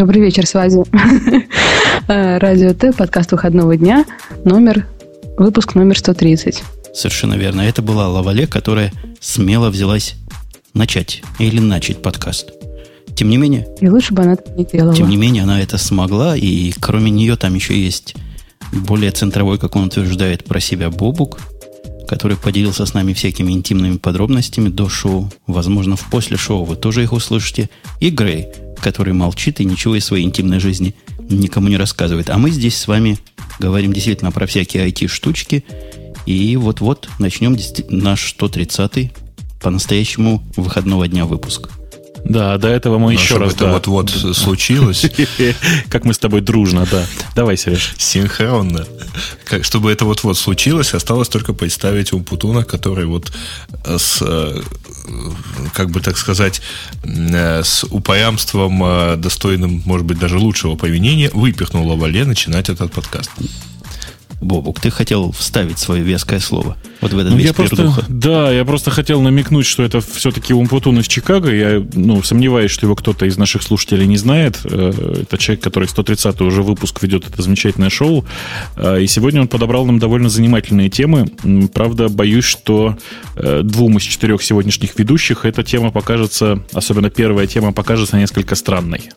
Добрый вечер, связи. Радио Т, подкаст выходного дня, номер, выпуск номер 130. Совершенно верно. Это была Лавале, которая смело взялась начать или начать подкаст. Тем не менее... И лучше бы она это не делала. Тем не менее, она это смогла, и кроме нее там еще есть более центровой, как он утверждает про себя, Бобук, который поделился с нами всякими интимными подробностями до шоу. Возможно, в после шоу вы тоже их услышите. И Грей, который молчит и ничего из своей интимной жизни никому не рассказывает. А мы здесь с вами говорим действительно про всякие IT-штучки. И вот-вот начнем наш 130-й по-настоящему выходного дня выпуск. Да, до этого мы Но еще раз... это да. вот-вот случилось. Как мы с тобой дружно, да. Давай, Сереж. Синхронно. Как, чтобы это вот-вот случилось, осталось только представить Умпутуна, который вот э, с, э, как бы так сказать, э, с упрямством, достойным, может быть, даже лучшего повинения, выпихнул Лавале начинать этот подкаст. Бобук, ты хотел вставить свое веское слово вот в этот ну, весь я просто, Да, я просто хотел намекнуть, что это все-таки Умпутун из Чикаго. Я ну, сомневаюсь, что его кто-то из наших слушателей не знает. Э, это человек, который 130-й уже выпуск ведет это замечательное шоу. Э, и сегодня он подобрал нам довольно занимательные темы. Правда, боюсь, что э, двум из четырех сегодняшних ведущих эта тема покажется, особенно первая тема, покажется несколько странной.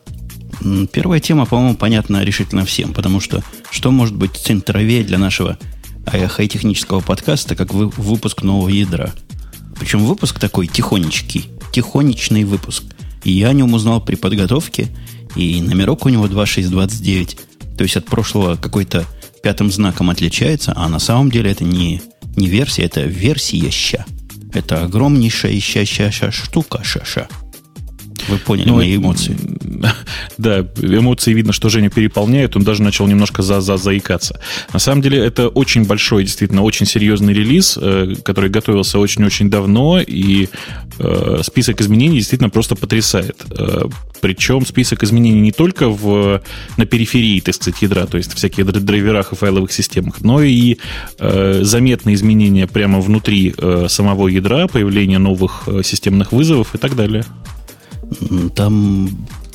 Первая тема, по-моему, понятна решительно всем, потому что что может быть центровее для нашего хай-технического подкаста, как вы, выпуск нового ядра. Причем выпуск такой тихонечкий, тихонечный выпуск. И я о нем узнал при подготовке, и номерок у него 2629, то есть от прошлого какой-то пятым знаком отличается, а на самом деле это не, не версия, это версия ща. Это огромнейшая ща-ща-ща штука ша-ша. Вы поняли ну, мои эмоции. Да, эмоции видно, что Женя переполняет, он даже начал немножко за -за заикаться. На самом деле это очень большой, действительно, очень серьезный релиз, э, который готовился очень-очень давно, и э, список изменений действительно просто потрясает. Э, причем список изменений не только в, на периферии, так сказать, ядра, то есть в всяких драйверах и файловых системах, но и заметные изменения прямо внутри самого ядра, появление новых системных вызовов и так далее. Там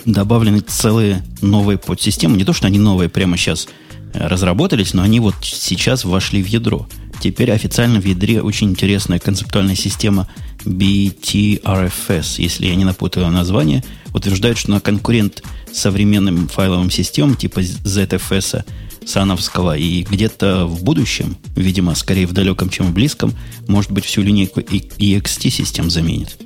добавлены целые новые подсистемы. Не то, что они новые прямо сейчас э, разработались, но они вот сейчас вошли в ядро. Теперь официально в ядре очень интересная концептуальная система BTRFS, если я не напутаю название, утверждает, что на конкурент современным файловым системам типа ZFS, Сановского, и где-то в будущем, видимо, скорее в далеком, чем в близком, может быть, всю линейку EXT систем заменит.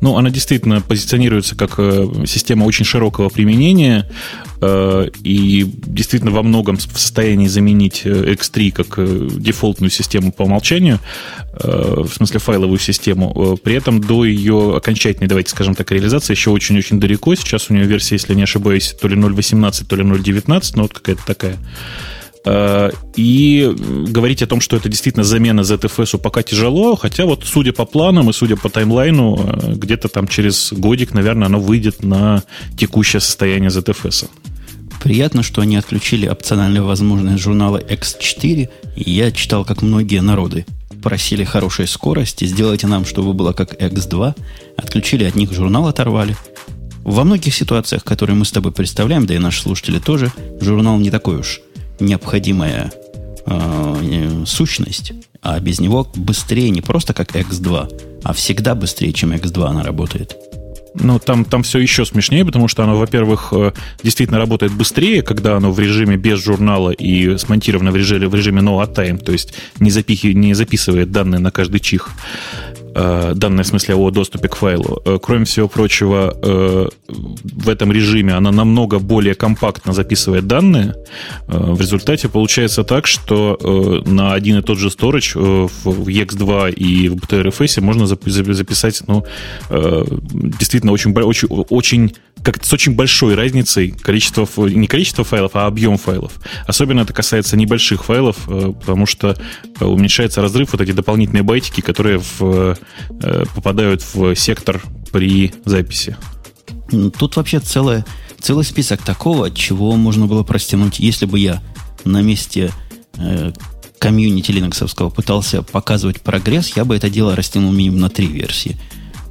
Ну, она действительно позиционируется как э, система очень широкого применения э, и действительно во многом в состоянии заменить э, X3 как дефолтную систему по умолчанию, в смысле файловую систему. При этом до ее окончательной, давайте скажем так, реализации еще очень-очень далеко. Сейчас у нее версия, если не ошибаюсь, то ли 0.18, то ли 0.19, но вот какая-то такая. Э, и говорить о том, что это действительно замена ZFS пока тяжело, хотя вот судя по планам и судя по таймлайну, э, где-то там через годик, наверное, оно выйдет на текущее состояние ZFS. Приятно, что они отключили опциональную возможность журнала X4, и я читал, как многие народы просили хорошей скорости, сделайте нам, чтобы было как X2, отключили от них журнал, оторвали. Во многих ситуациях, которые мы с тобой представляем, да и наши слушатели тоже, журнал не такой уж необходимая э, сущность, а без него быстрее не просто как X2, а всегда быстрее, чем X2 она работает. Ну, там, там все еще смешнее, потому что оно, во-первых, э, действительно работает быстрее, когда оно в режиме без журнала и смонтировано в режиме, в режиме no time, то есть не, запихи, не записывает данные на каждый чих. Э, данные в смысле о доступе к файлу. Э, кроме всего прочего, э, в этом режиме она намного более компактно записывает данные. В результате получается так, что на один и тот же storage в EX2 и в BTRFS можно записать ну, действительно очень, очень, очень как с очень большой разницей количество, не количество файлов, а объем файлов. Особенно это касается небольших файлов, потому что уменьшается разрыв, вот эти дополнительные байтики, которые в Э, попадают в сектор при записи. Тут вообще целое, целый список такого, чего можно было простянуть, если бы я на месте э, комьюнити линоксовского пытался показывать прогресс, я бы это дело растянул минимум на три версии.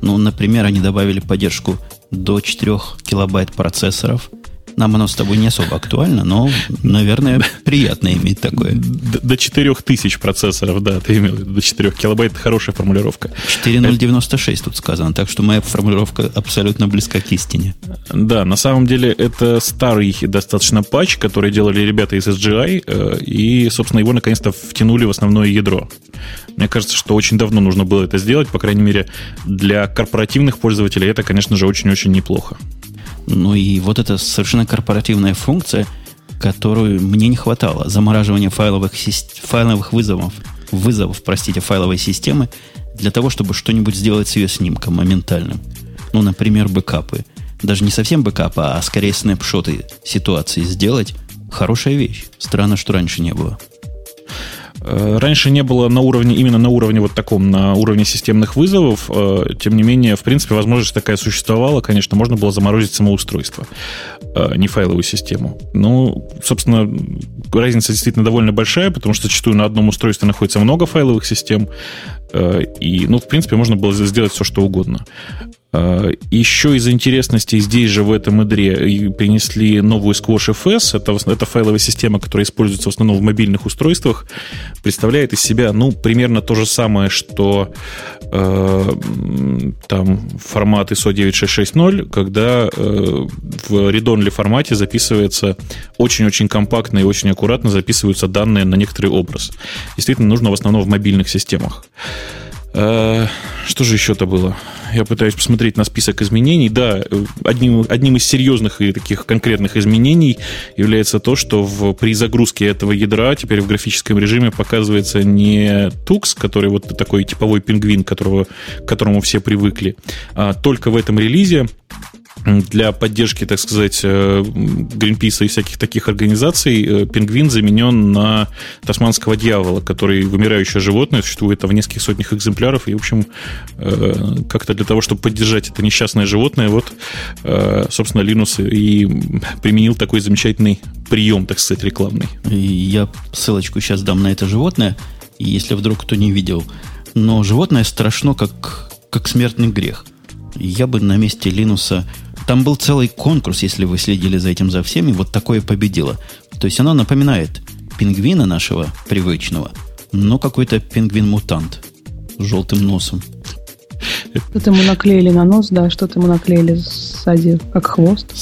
Ну, например, они добавили поддержку до 4 килобайт процессоров – нам оно с тобой не особо актуально, но, наверное, приятно иметь такое. До 4000 процессоров, да, ты имел до 4 килобайт, это хорошая формулировка. 4096 тут сказано, так что моя формулировка абсолютно близка к истине. Да, на самом деле это старый достаточно патч, который делали ребята из SGI, э, и, собственно, его наконец-то втянули в основное ядро. Мне кажется, что очень давно нужно было это сделать, по крайней мере, для корпоративных пользователей это, конечно же, очень-очень неплохо. Ну и вот эта совершенно корпоративная функция, которую мне не хватало. Замораживание файловых, файловых вызовов, вызовов, простите, файловой системы для того, чтобы что-нибудь сделать с ее снимком моментальным. Ну, например, бэкапы. Даже не совсем бэкапы, а скорее снапшоты ситуации сделать. Хорошая вещь. Странно, что раньше не было. Э, раньше не было на уровне, именно на уровне вот таком, на уровне системных вызовов. Э, тем не менее, в принципе, возможность такая существовала. Конечно, можно было заморозить самоустройство, э, не файловую систему. Ну, собственно, разница действительно довольно большая, потому что зачастую на одном устройстве находится много файловых систем. И, ну, в принципе, можно было сделать все, что угодно. А, Еще из интересностей здесь же в этом ядре принесли новую Squash FS. Это, это файловая система, которая используется в основном в мобильных устройствах. Представляет из себя, ну, примерно то же самое, что э, там формат ISO 9660, когда э, в read-only формате записывается очень-очень компактно и очень аккуратно записываются данные на некоторый образ. Действительно, нужно в основном в мобильных системах. Э, что же еще-то было? Я пытаюсь посмотреть на список изменений. Да, одним, одним из серьезных и таких конкретных изменений является то, что в, при загрузке этого ядра теперь в графическом режиме показывается не Tux, который вот такой типовой пингвин, которого, к которому все привыкли, а только в этом релизе для поддержки, так сказать, Гринписа э, и всяких таких организаций э, пингвин заменен на тасманского дьявола, который вымирающее животное, существует в нескольких сотнях экземпляров, и, в общем, э, как-то для того, чтобы поддержать это несчастное животное, вот, собственно, Линус и применил такой замечательный прием, так сказать, рекламный. Я ссылочку сейчас дам на это животное, если вдруг кто не видел. Но животное страшно, как, как смертный грех. Я бы на месте Линуса там был целый конкурс, если вы следили за этим за всеми, вот такое победило. То есть оно напоминает пингвина нашего привычного, но какой-то пингвин-мутант с желтым носом. Что-то ему наклеили на нос, да, что-то ему наклеили сзади, как хвост.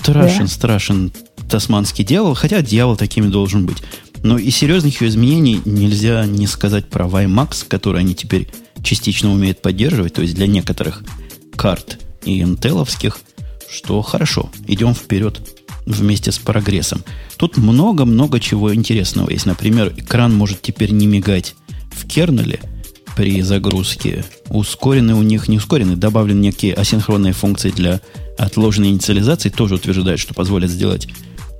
Страшен, да. страшен тасманский дьявол, хотя дьявол такими должен быть. Но и серьезных изменений нельзя не сказать про WiMAX, который они теперь частично умеют поддерживать, то есть для некоторых карт и интеловских что хорошо, идем вперед вместе с прогрессом. Тут много-много чего интересного есть. Например, экран может теперь не мигать в кернеле при загрузке. Ускоренный у них, не ускоренный, добавлены некие асинхронные функции для отложенной инициализации. Тоже утверждают, что позволят сделать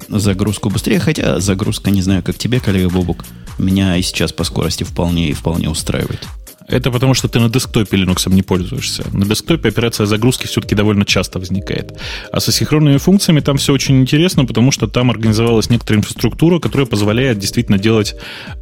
загрузку быстрее. Хотя загрузка, не знаю, как тебе, коллега Бобук, меня и сейчас по скорости вполне и вполне устраивает. Это потому, что ты на десктопе Linux не пользуешься. На десктопе операция загрузки все-таки довольно часто возникает. А со синхронными функциями там все очень интересно, потому что там организовалась некоторая инфраструктура, которая позволяет действительно делать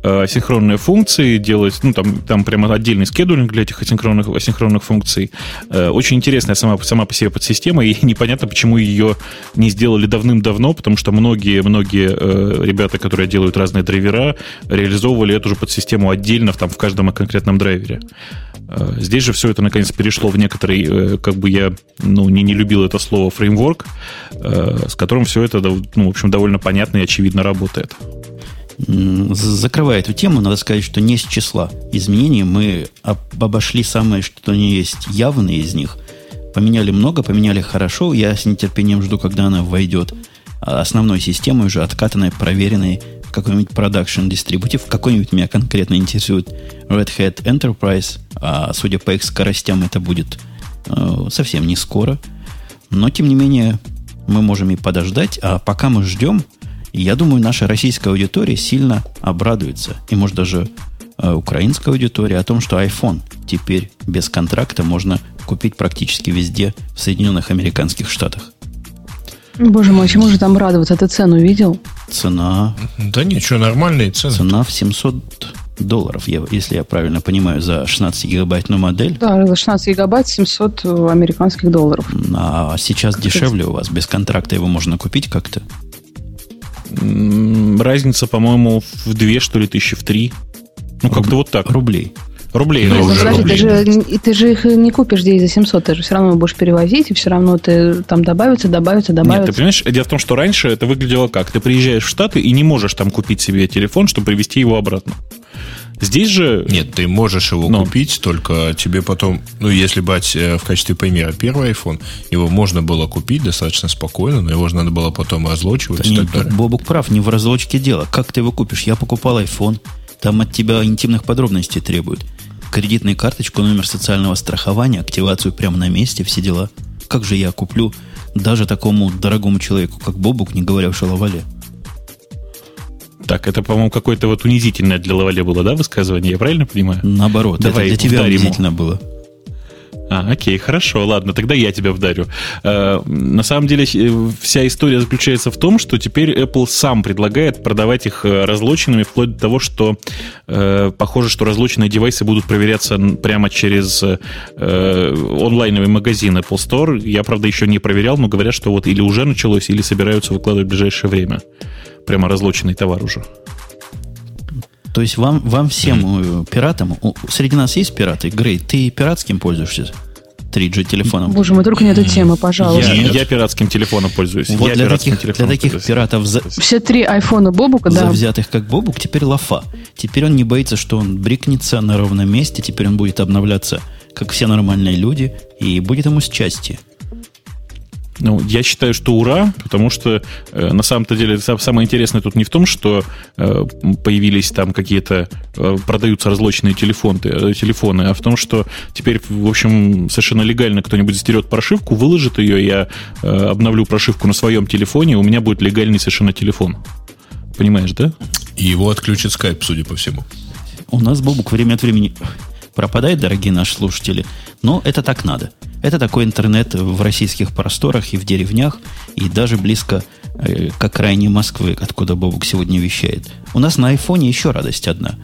э, синхронные функции, делать, ну, там, там прямо отдельный скедулинг для этих асинхронных, асинхронных функций. Э, очень интересная сама, сама по себе подсистема, и непонятно, почему ее не сделали давным-давно, потому что многие-многие э, ребята, которые делают разные драйвера, реализовывали эту же подсистему отдельно там, в каждом конкретном драйвере. Э, здесь же все это наконец перешло в некоторый, э, как бы я ну, не, не любил это слово, фреймворк, э, с которым все это, ну, в общем, довольно понятно и очевидно работает. Закрывая эту тему, надо сказать, что не с числа изменений мы обошли самое, что не есть явные из них. Поменяли много, поменяли хорошо. Я с нетерпением жду, когда она войдет основной системой уже откатанной, проверенной какой-нибудь production дистрибутив, какой-нибудь меня конкретно интересует Red Hat Enterprise, а судя по их скоростям, это будет э, совсем не скоро. Но, тем не менее, мы можем и подождать, а пока мы ждем, я думаю, наша российская аудитория сильно обрадуется, и, может, даже э, украинская аудитория, о том, что iPhone теперь без контракта можно купить практически везде в Соединенных Американских Штатах. Боже мой, чему же там радоваться? Ты цену видел? Цена... Да ничего, нормальные цены. Цена в 700 долларов, если я правильно понимаю, за 16 гигабайтную модель. Да, за 16 гигабайт 700 американских долларов. А сейчас дешевле у вас, без контракта его можно купить как-то? Разница, по-моему, в две, что ли, тысячи, в три. Ну, как-то вот так. Рублей. Рублей, ну, уже подожди, рублей. Ты, же, ты же их не купишь здесь за 700, ты же все равно будешь перевозить, и все равно ты там добавится, добавится, добавится. Нет, ты понимаешь, дело в том, что раньше это выглядело как? Ты приезжаешь в Штаты и не можешь там купить себе телефон, чтобы привезти его обратно. Здесь же... Нет, ты можешь его Но. купить, только тебе потом, ну, если брать э, в качестве примера первый iPhone, его можно было купить достаточно спокойно, но его же надо было потом разлочивать да и нет, так далее. Бобук прав, не в разлочке дело. Как ты его купишь? Я покупал iPhone, там от тебя интимных подробностей требуют. Кредитную карточку, номер социального страхования, активацию прямо на месте, все дела. Как же я куплю даже такому дорогому человеку, как Бобук, не говоря уж о Лавале? Так, это, по-моему, какое-то вот унизительное для Лавале было, да, высказывание? Я правильно понимаю? Наоборот, Давай это для тебя унизительно ему. было. А, окей, хорошо, ладно, тогда я тебя вдарю. Э, на самом деле э, вся история заключается в том, что теперь Apple сам предлагает продавать их э, разлоченными, вплоть до того, что э, похоже, что разлоченные девайсы будут проверяться прямо через э, онлайновый магазин Apple Store. Я, правда, еще не проверял, но говорят, что вот или уже началось, или собираются выкладывать в ближайшее время прямо разлоченный товар уже. То есть вам, вам всем mm. пиратам, среди нас есть пираты? Грей, ты пиратским пользуешься? 3G телефоном. Боже мой, только не эту тему, пожалуйста. Я, я пиратским телефоном пользуюсь. Вот я для, таких, для таких пользуюсь. пиратов... За... Все три айфона Бобука, да. Завзятых как Бобук, теперь лафа. Теперь он не боится, что он брикнется на ровном месте, теперь он будет обновляться, как все нормальные люди, и будет ему счастье. Ну, я считаю, что ура, потому что э, на самом-то деле самое интересное тут не в том, что э, появились там какие-то, э, продаются разлоченные телефоны, э, телефоны, а в том, что теперь, в общем, совершенно легально кто-нибудь стерет прошивку, выложит ее, я э, обновлю прошивку на своем телефоне, у меня будет легальный совершенно телефон. Понимаешь, да? И его отключит скайп, судя по всему. У нас Бобук время от времени пропадает, дорогие наши слушатели, но это так надо. Это такой интернет в российских просторах и в деревнях, и даже близко э, к окраине Москвы, откуда Бобук сегодня вещает. У нас на айфоне еще радость одна.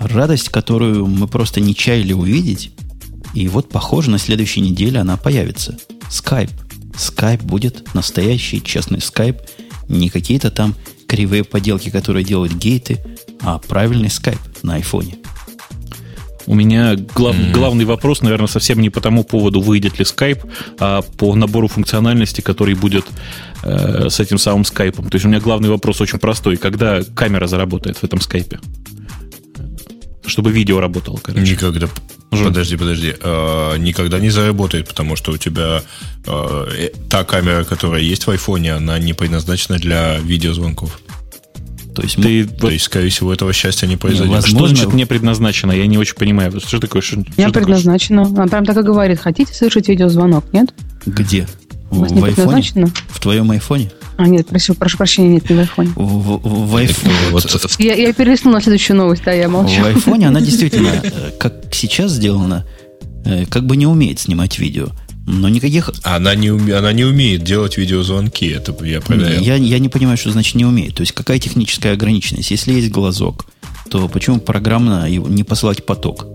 Радость, которую мы просто не чаяли увидеть, и вот, похоже, на следующей неделе она появится. Скайп. Скайп будет настоящий, честный скайп. Не какие-то там кривые поделки, которые делают гейты, а правильный скайп на айфоне. У меня глав, mm-hmm. главный вопрос, наверное, совсем не по тому поводу, выйдет ли Skype, а по набору функциональности, который будет э, с этим самым скайпом. То есть у меня главный вопрос очень простой. Когда камера заработает в этом скайпе? Чтобы видео работало, короче. Никогда. Подожди, подожди. Э, никогда не заработает, потому что у тебя э, та камера, которая есть в айфоне, она не предназначена для видеозвонков. То есть, ты, то вот, есть, скорее всего, этого счастья не произойдет. Возможно, что значит не предназначено? Я не очень понимаю. Что такое? Что, я что предназначено. Она прям так и говорит. Хотите совершить видеозвонок, нет? Где? У вас в, не предназначено? В твоем айфоне? А, нет, прошу, прошу прощения, нет, не в айфоне. В, в, в айфоне. Вот. Я, я перелистнул на следующую новость, да, я молчу. В айфоне она действительно, э, как сейчас сделана, э, как бы не умеет снимать видео. Но никаких... Она не, уме... она не умеет делать видеозвонки, это я проверял. Я, я не понимаю, что значит не умеет. То есть какая техническая ограниченность? Если есть глазок, то почему программно не посылать поток?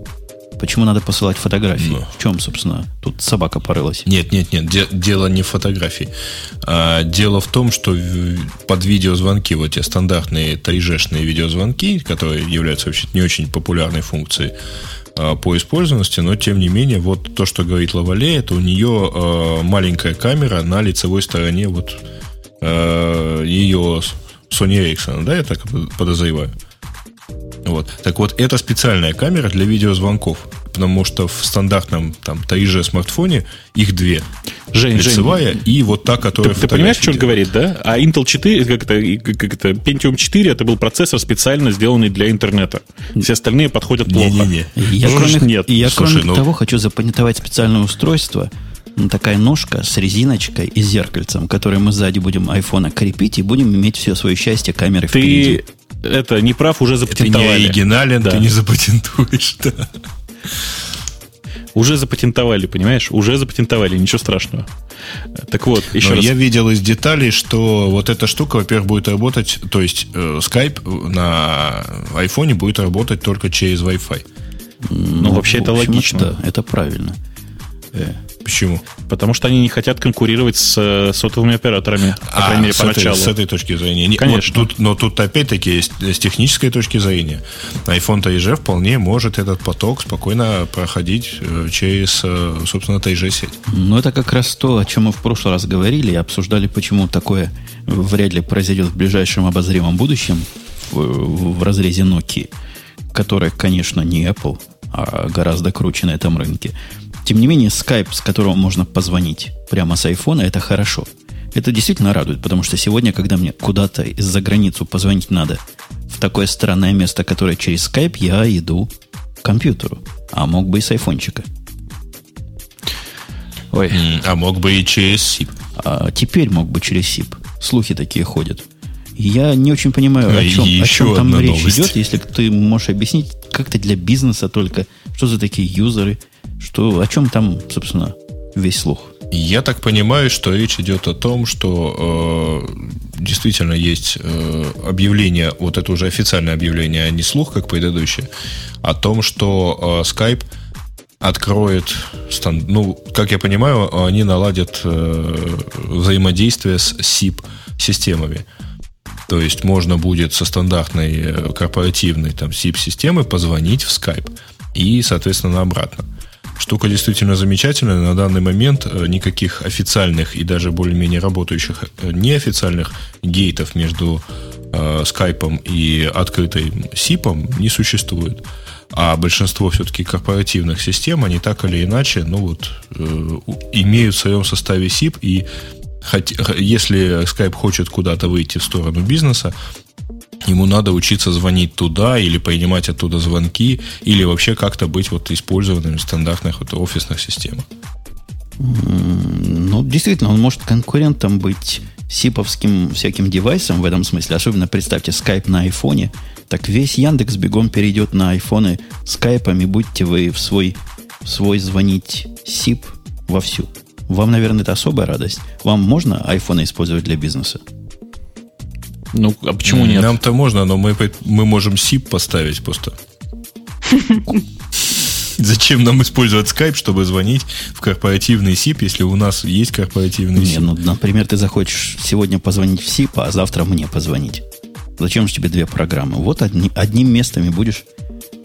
Почему надо посылать фотографии? Ну. В чем, собственно, тут собака порылась? Нет, нет, нет, де- дело не в фотографии. А, дело в том, что под видеозвонки, вот те стандартные 3G-шные видеозвонки, которые являются вообще не очень популярной функцией, по использованности, но тем не менее, вот то, что говорит Лавале, это у нее э, маленькая камера на лицевой стороне вот э, ее Sony Ericsson, да, я так подозреваю. Вот. Так вот, это специальная камера для видеозвонков, потому что в стандартном там 3G смартфоне их две. Жень, лицевая Жень, и вот та, которая Ты, ты понимаешь, что он говорит, да? А Intel 4, как это, как это, Pentium 4, это был процессор специально сделанный для интернета. Все остальные подходят плохо. Не-не-не. Я, ну, кроме, нет. я Слушай, кроме ну... того хочу запатентовать специальное устройство, такая ножка с резиночкой и зеркальцем, которое мы сзади будем айфона крепить и будем иметь все свое счастье камеры Ты впереди. Это не прав, уже запатентовали. Ты не оригинален, да. ты не запатентуешь, да. Уже запатентовали, понимаешь? Уже запатентовали, ничего страшного. Так вот, еще Но раз. я видел из деталей, что вот эта штука, во-первых, будет работать, то есть э, Skype на айфоне будет работать только через Wi-Fi. Ну, вообще в это логично. Да, это правильно. Почему? Потому что они не хотят конкурировать с э, сотовыми операторами, по крайней мере, А, с, этой, поначалу. с этой точки зрения. Не, Конечно. вот тут, но тут опять-таки есть с технической точки зрения. iPhone TIG вполне может этот поток спокойно проходить э, через, э, собственно, TIG сеть. Ну, это как раз то, о чем мы в прошлый раз говорили и обсуждали, почему такое вряд ли произойдет в ближайшем обозримом будущем в, в разрезе Nokia, которая, конечно, не Apple, а гораздо круче на этом рынке. Тем не менее, Skype, с которого можно позвонить прямо с iPhone, это хорошо. Это действительно радует, потому что сегодня, когда мне куда-то из-за границу позвонить надо в такое странное место, которое через Skype, я иду к компьютеру. А мог бы и с айфончика. Ой, А мог бы и через SIP. А теперь мог бы через СИП. Слухи такие ходят. Я не очень понимаю, А, о чем, и о чем там речь новость. идет, если ты можешь объяснить, как то для бизнеса только, что за такие юзеры, что, о чем там, собственно, весь слух. Я так понимаю, что речь идет о том, что э, действительно есть э, объявление, вот это уже официальное объявление, а не слух, как предыдущее, о том, что э, Skype откроет, ну, как я понимаю, они наладят э, взаимодействие с SIP-системами. То есть можно будет со стандартной э, корпоративной там SIP-системы позвонить в Skype и, соответственно, обратно. Штука действительно замечательная. На данный момент э, никаких официальных и даже более-менее работающих э, неофициальных гейтов между э, скайпом и открытой сипом не существует. А большинство все-таки корпоративных систем, они так или иначе, ну вот, имеют в своем составе SIP, и если Skype хочет куда-то выйти в сторону бизнеса, ему надо учиться звонить туда или принимать оттуда звонки, или вообще как-то быть вот использованным в стандартных вот офисных системах. Ну, действительно, он может конкурентом быть сиповским всяким девайсом в этом смысле. Особенно представьте Skype на айфоне. Так весь Яндекс бегом перейдет на айфоны скайпами. Будьте вы в свой, в свой звонить SIP вовсю. Вам, наверное, это особая радость. Вам можно айфоны использовать для бизнеса? Ну а почему нет? Нам-то можно, но мы, мы можем SIP поставить просто. Зачем нам использовать Skype, чтобы звонить в корпоративный SIP, если у нас есть корпоративный Не, SIP? ну, например, ты захочешь сегодня позвонить в СИП, а завтра мне позвонить. Зачем же тебе две программы? Вот одни- одним местом и будешь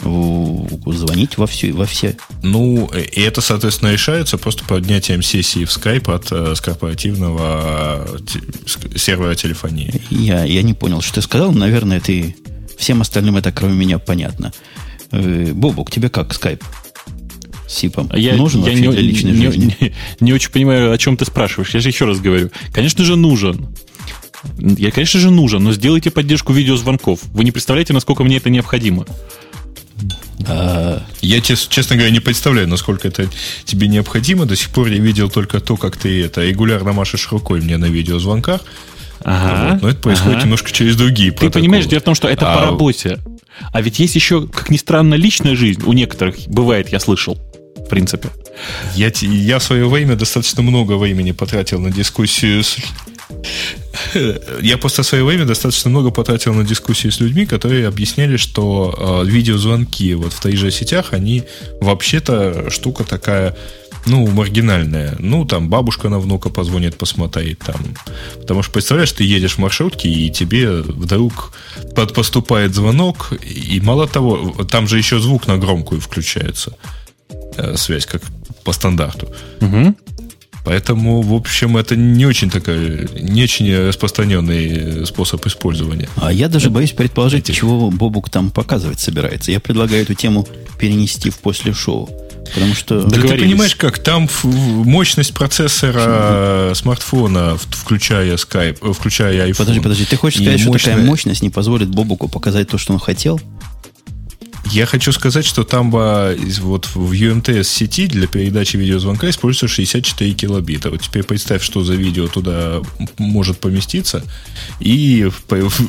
звонить во, всю, во все. Ну, и это, соответственно, решается просто поднятием сессии в Skype от э, с корпоративного те- сервера телефонии. Я, я не понял, что ты сказал. Наверное, ты всем остальным это, кроме меня, понятно. Э, Бобук, тебе как скайп? С СИПом? Я, Нужен я вообще не, для личной не- жизни? не- не очень понимаю, о чем ты спрашиваешь. Я же еще раз говорю. Конечно же, нужен. Я, конечно же, нужен, но сделайте поддержку видеозвонков. Вы не представляете, насколько мне это необходимо. А, Я, чес- честно говоря, не представляю, насколько это тебе необходимо. До сих пор я видел только то, как ты это регулярно машешь рукой мне на видеозвонках. Ага. Вот. Но это происходит ага. немножко через другие Ты протоколы. понимаешь, дело в том, что это А, по работе. А ведь есть еще, как ни странно, личная жизнь. У некоторых бывает, я слышал, в принципе. Я, я в свое время достаточно много времени потратил на дискуссию с... Я просто в свое время достаточно много потратил на дискуссию с людьми, которые объясняли, что э, видеозвонки вот в 3G сетях, они вообще-то штука такая, ну, маргинальная. Ну, там бабушка на внука позвонит, посмотреть там. Потому что, представляешь, ты едешь в маршрутке, и тебе вдруг под- поступает звонок, и мало того, там же еще звук на громкую включается э, связь, как по стандарту. Мгм. Поэтому, в общем, это не очень такая, не очень распространенный способ использования. а я даже боюсь предположить, чего Бобук там показывать собирается. Я предлагаю эту тему перенести в после шоу. Потому что... Да ты понимаешь, как там мощность процессора смартфона, включая Skype, э, включая iPhone. Подожди, подожди, ты хочешь сказать, что такая мощная- мощность не позволит Бобуку показать то, что он хотел? Я хочу сказать, что там вот в UMTS сети для передачи видеозвонка используется 64 килобита. Вот теперь представь, что за видео туда может поместиться. И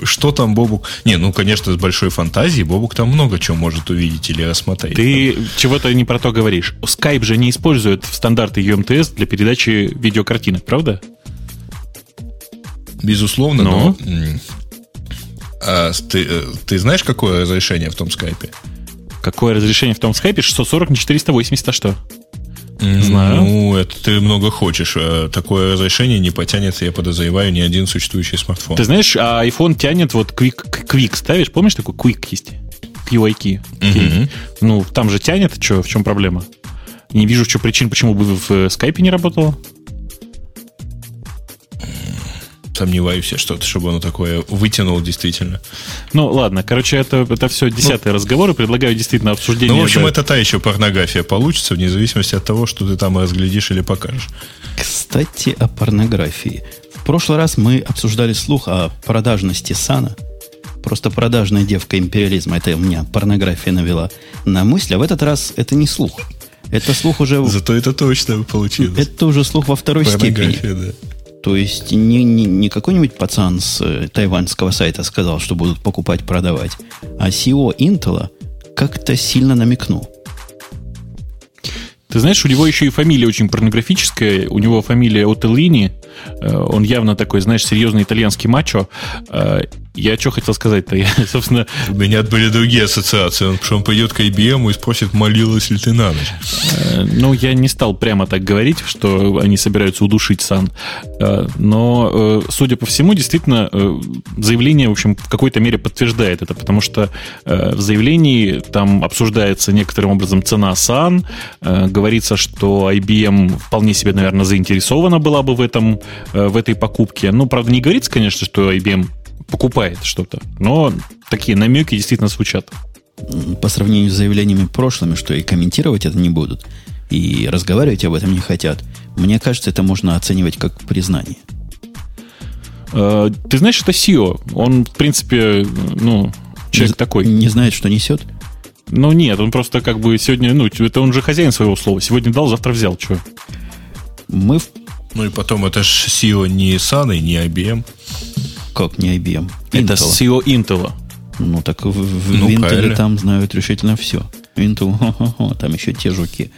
что там Бобук... Не, ну, конечно, с большой фантазией Бобук там много чего может увидеть или рассмотреть. Ты чего-то не про то говоришь. Skype же не использует стандарты UMTS для передачи видеокартинок, правда? Безусловно, но... но а ты, э, ты знаешь, какое разрешение в том скайпе? Какое разрешение в том скайпе? 640 на 480, а что? Знаю. Ну, это ты много хочешь. Э, такое разрешение не потянет, я подозреваю, ни один существующий смартфон. Ты знаешь, а iPhone тянет вот Quick, quick ставишь, помнишь такой Quick есть? QIK. Угу. Ну, там же тянет, что, в чем проблема? Не вижу, что причин, почему бы в скайпе не работало. Сомневаюсь, что-то, чтобы оно такое вытянул действительно. Ну, ладно, короче, это, это все десятые ну, разговоры. Предлагаю действительно обсуждение. Ну, в общем, да. это та еще порнография получится, вне зависимости от того, что ты там разглядишь или покажешь. Кстати, о порнографии. В прошлый раз мы обсуждали слух о продажности Сана. Просто продажная девка империализма. Это у меня порнография навела на мысль. А в этот раз это не слух. Это слух уже... Зато это точно получилось. Это уже слух во второй степени. Да. То есть не, не, не какой-нибудь пацан с э, тайваньского сайта сказал, что будут покупать, продавать, а CEO Intel как-то сильно намекнул. Ты знаешь, у него еще и фамилия очень порнографическая. У него фамилия Отеллини. Э, он явно такой, знаешь, серьезный итальянский мачо. Я что хотел сказать-то? Я, собственно... У меня были другие ассоциации. Он, что он пойдет к IBM и спросит, молилась ли ты на ночь. Э, ну, я не стал прямо так говорить, что они собираются удушить Сан. Э, но, э, судя по всему, действительно, заявление, в общем, в какой-то мере подтверждает это, потому что в заявлении там обсуждается некоторым образом цена Сан, говорится, что IBM вполне себе, наверное, заинтересована была бы в, этом, в этой покупке. Ну, правда, не говорится, конечно, что IBM покупает что-то. Но такие намеки действительно звучат. По сравнению с заявлениями прошлыми, что и комментировать это не будут, и разговаривать об этом не хотят, мне кажется, это можно оценивать как признание. Э, ты знаешь, это SEO. Он, в принципе, ну, человек не, такой. Не знает, что несет? Ну, нет, он просто как бы сегодня, ну, это он же хозяин своего слова. Сегодня дал, завтра взял. Что? Мы. Ну и потом, это же SEO не Sun и не IBM. Как не IBM? Intel. Это CEO Intel. Ну, так в, в ну, Intel там знают решительно все. Intel, там еще те жуки.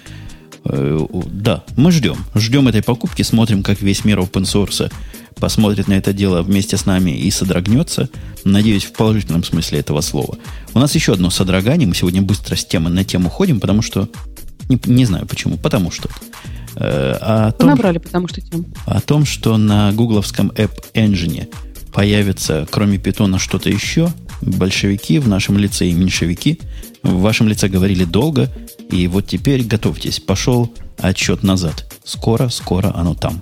Э, да, мы ждем. Ждем этой покупки, смотрим, как весь мир open source посмотрит на это дело вместе с нами и содрогнется. Надеюсь, в положительном смысле этого слова. У нас еще одно содрогание. Мы сегодня быстро с темы на тему ходим, потому что... Не, не знаю почему. Потому что. Э, о том, Набрали, потому что тему. О том, что на гугловском App Engine появится, кроме питона, что-то еще, большевики в нашем лице и меньшевики в вашем лице говорили долго, и вот теперь готовьтесь, пошел отчет назад. Скоро, скоро оно там.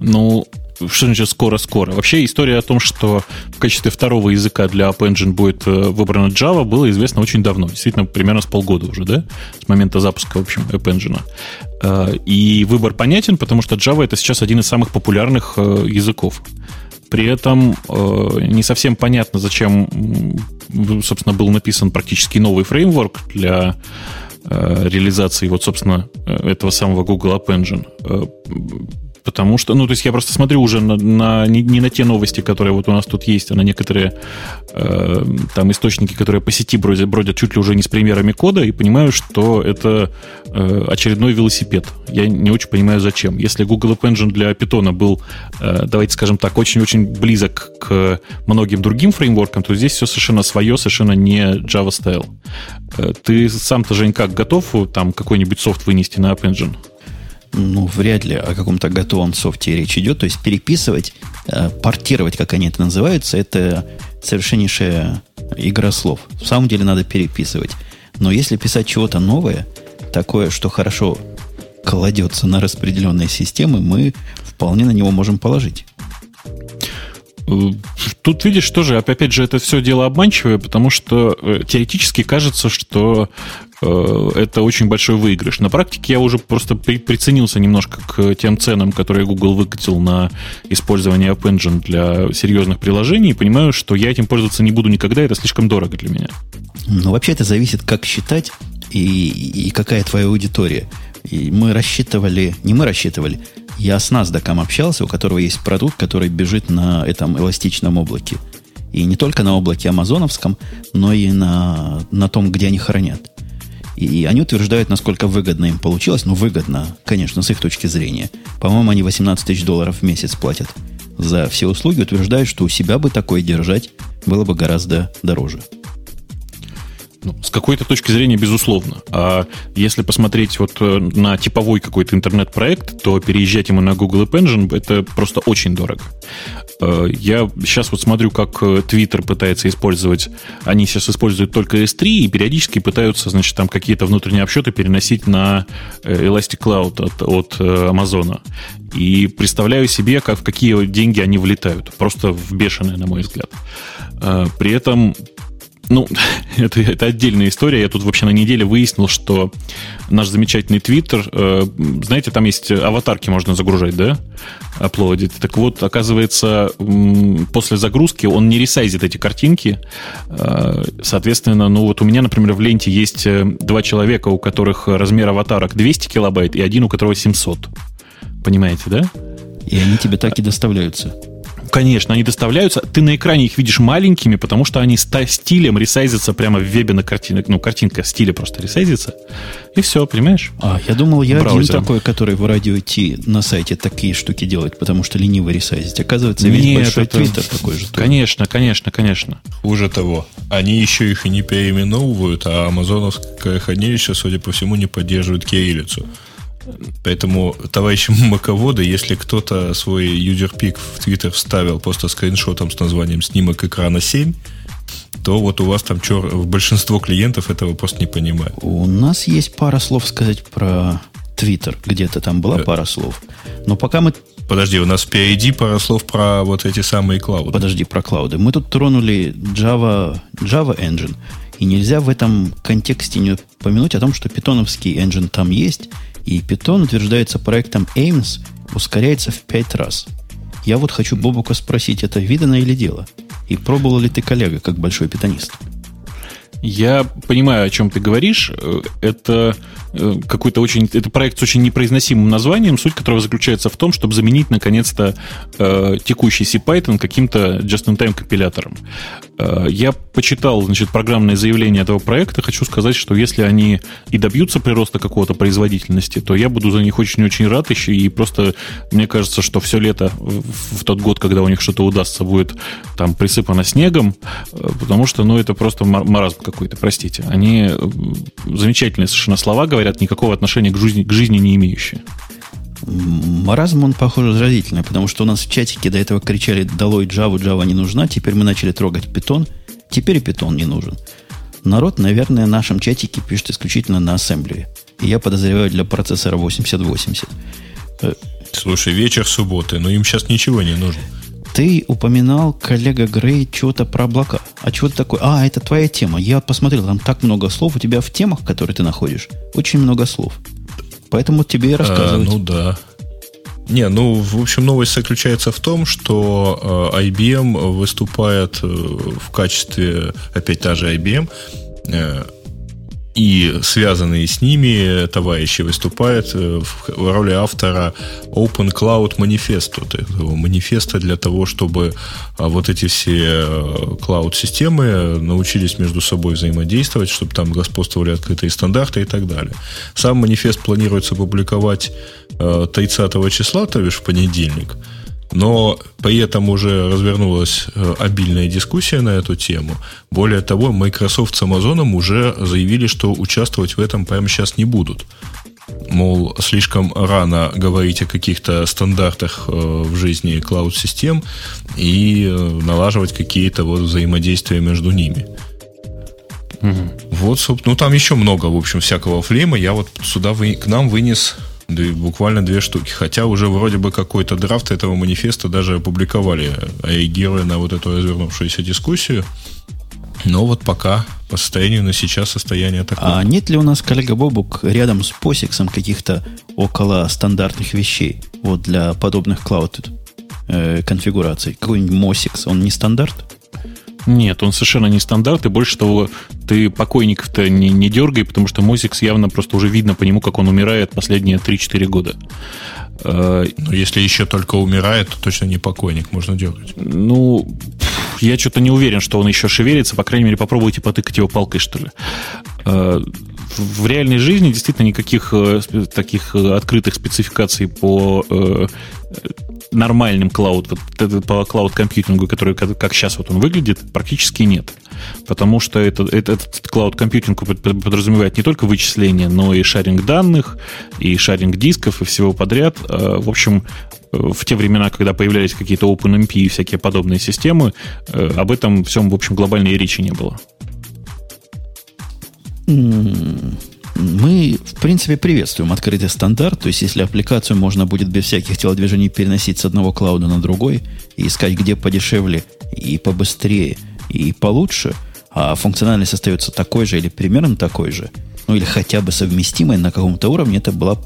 Ну, что значит скоро-скоро? Вообще история о том, что в качестве второго языка для App Engine будет э, выбрана Java, было известно очень давно. Действительно, примерно с полгода уже, да? С момента запуска, в общем, App Engine. Э, и выбор понятен, потому что Java это сейчас один из самых популярных э, языков. При этом не совсем понятно, зачем, собственно, был написан практически новый фреймворк для реализации вот, собственно, этого самого Google App Engine Потому что, ну, то есть я просто смотрю уже на, на не, не на те новости, которые вот у нас тут есть, а на некоторые э, там источники, которые по сети бродят, бродят чуть ли уже не с примерами кода, и понимаю, что это э, очередной велосипед. Я не очень понимаю, зачем. Если Google App Engine для Python был, э, давайте скажем так, очень-очень близок к многим другим фреймворкам, то здесь все совершенно свое, совершенно не Java style. Э, ты сам-то, Жень, как готов там какой-нибудь софт вынести на App Engine? Ну, вряд ли о каком-то готовом софте речь идет. То есть переписывать, э, портировать, как они это называются, это совершеннейшая игра слов. В самом деле надо переписывать. Но если писать чего-то новое, такое, что хорошо кладется на распределенные системы, мы вполне на него можем положить. Тут, видишь, тоже, опять же, это все дело обманчивое, потому что э, теоретически кажется, что э, это очень большой выигрыш. На практике я уже просто при, приценился немножко к тем ценам, которые Google выкатил на использование App Engine для серьезных приложений, и понимаю, что я этим пользоваться не буду никогда, это слишком дорого для меня. Ну, вообще это зависит, как считать и, и какая твоя аудитория. И мы рассчитывали, не мы рассчитывали, я с NASDAQ общался, у которого есть продукт, который бежит на этом эластичном облаке. И не только на облаке амазоновском, но и на, на том, где они хранят. И они утверждают, насколько выгодно им получилось. Ну, выгодно, конечно, с их точки зрения. По-моему, они 18 тысяч долларов в месяц платят за все услуги. Утверждают, что у себя бы такое держать было бы гораздо дороже. Ну, с какой-то точки зрения, безусловно. А если посмотреть вот э, на типовой какой-то интернет-проект, то переезжать ему на Google App Engine это просто очень дорого. Э, я сейчас вот смотрю, как э, Twitter пытается использовать, они сейчас используют только S3 и периодически пытаются, значит, там какие-то внутренние обсчеты переносить на Elastic Cloud от, от Amazon. И представляю себе, как, в какие деньги они влетают. Просто в бешеные, на мой взгляд. При этом ну, это, это отдельная история. Я тут вообще на неделе выяснил, что наш замечательный Твиттер, э, знаете, там есть аватарки можно загружать, да? Аплодить. Так вот, оказывается, после загрузки он не ресайзит эти картинки. Э, соответственно, ну вот у меня, например, в ленте есть э, два человека, у которых размер аватарок 200 килобайт, и один, у которого 700. Понимаете, да? И они тебе так и доставляются. Конечно, они доставляются. Ты на экране их видишь маленькими, потому что они стилем ресайзятся прямо в вебе на картинке. Ну, картинка стиля просто ресайзится. И все, понимаешь? А, я думал, я Браузером. один такой, который в радио Ти на сайте такие штуки делает, потому что лениво ресайзить. Оказывается, весь Нет, большой это... твиттер такой же. Конечно, конечно, конечно. Хуже того, они еще их и не переименовывают, а амазоновское хранилище, судя по всему, не поддерживает кириллицу. Поэтому, товарищи маководы, если кто-то свой юзерпик в Твиттер вставил просто скриншотом с названием «Снимок экрана 7», то вот у вас там чер... большинство клиентов этого просто не понимают. У нас есть пара слов сказать про Твиттер. Где-то там была да. пара слов. Но пока мы... Подожди, у нас впереди пара слов про вот эти самые клауды. Подожди, про клауды. Мы тут тронули Java, Java Engine. И нельзя в этом контексте не упомянуть о том, что питоновский engine там есть, и Python утверждается проектом AIMS, ускоряется в пять раз. Я вот хочу Бобука спросить, это видано или дело? И пробовал ли ты коллега, как большой питонист? Я понимаю, о чем ты говоришь. Это Э, какой-то очень... Это проект с очень непроизносимым названием, суть которого заключается в том, чтобы заменить, наконец-то, э, текущий C-Python каким-то just-in-time компилятором. Э, я почитал, значит, программное заявление этого проекта. Хочу сказать, что если они и добьются прироста какого-то производительности, то я буду за них очень-очень рад еще. И просто мне кажется, что все лето в, в тот год, когда у них что-то удастся, будет там присыпано снегом, э, потому что, ну, это просто маразм какой-то, простите. Они э, замечательные совершенно слова говорят, говорят, никакого отношения к жизни, к жизни не имеющие. Маразм, он, похоже, заразительный, потому что у нас в чатике до этого кричали «Долой Java, Java не нужна», теперь мы начали трогать питон, теперь и питон не нужен. Народ, наверное, в нашем чатике пишет исключительно на ассемблере. И я подозреваю для процессора 8080. Э, Слушай, вечер субботы, но им сейчас ничего не нужно. Ты упоминал, коллега Грей, что-то про облака. А что это такое? А, это твоя тема. Я посмотрел, там так много слов. У тебя в темах, которые ты находишь, очень много слов. Поэтому тебе и рассказывать. А, ну да. Не, ну, в общем, новость заключается в том, что э, IBM выступает э, в качестве, опять та же IBM, э, и связанные с ними товарищи выступают э, в роли автора Open Cloud манифеста, манифеста для того, чтобы а, вот эти все клауд-системы э, научились между собой взаимодействовать, чтобы там господствовали открытые стандарты и так далее. Сам манифест планируется публиковать 30 э, числа, то бишь в понедельник – но при этом уже развернулась э, обильная дискуссия на эту тему. Более того, Microsoft с Amazon уже заявили, что участвовать в этом прямо сейчас не будут. Мол, слишком рано говорить о каких-то стандартах э, в жизни клауд-систем и э, налаживать какие-то вот взаимодействия между ними. Угу. Вот, ну там еще много, в общем, всякого флейма. Я вот сюда вы, к нам вынес буквально две штуки. Хотя уже вроде бы какой-то драфт этого манифеста даже опубликовали, реагируя на вот эту развернувшуюся дискуссию. Но вот пока по состоянию на сейчас состояние такое. А нет ли у нас, коллега Бобук, рядом с посиксом каких-то около стандартных вещей вот для подобных клауд э, конфигураций? Какой-нибудь Мосикс, он не стандарт? Нет, он совершенно не стандарт, и больше того, ты покойников-то не, не дергай, потому что Мосикс явно просто уже видно по нему, как он умирает последние 3-4 года. Э, Но если еще только умирает, то точно не покойник, можно дергать. Ну, я что-то не уверен, что он еще шевелится. По крайней мере, попробуйте потыкать его палкой, что ли. Э, в реальной жизни действительно никаких э, таких открытых спецификаций по нормальным клауд, вот, по клауд-компьютингу, который как, сейчас вот он выглядит, практически нет. Потому что это, это, этот клауд-компьютинг подразумевает не только вычисления, но и шаринг данных, и шаринг дисков, и всего подряд. А, в общем, в те времена, когда появлялись какие-то OpenMP и всякие подобные системы, э, об этом всем, в общем, глобальной речи не было. Мы, в принципе, приветствуем открытый стандарт. То есть, если аппликацию можно будет без всяких телодвижений переносить с одного клауда на другой и искать, где подешевле и побыстрее и получше, а функциональность остается такой же или примерно такой же, ну или хотя бы совместимой на каком-то уровне, это была,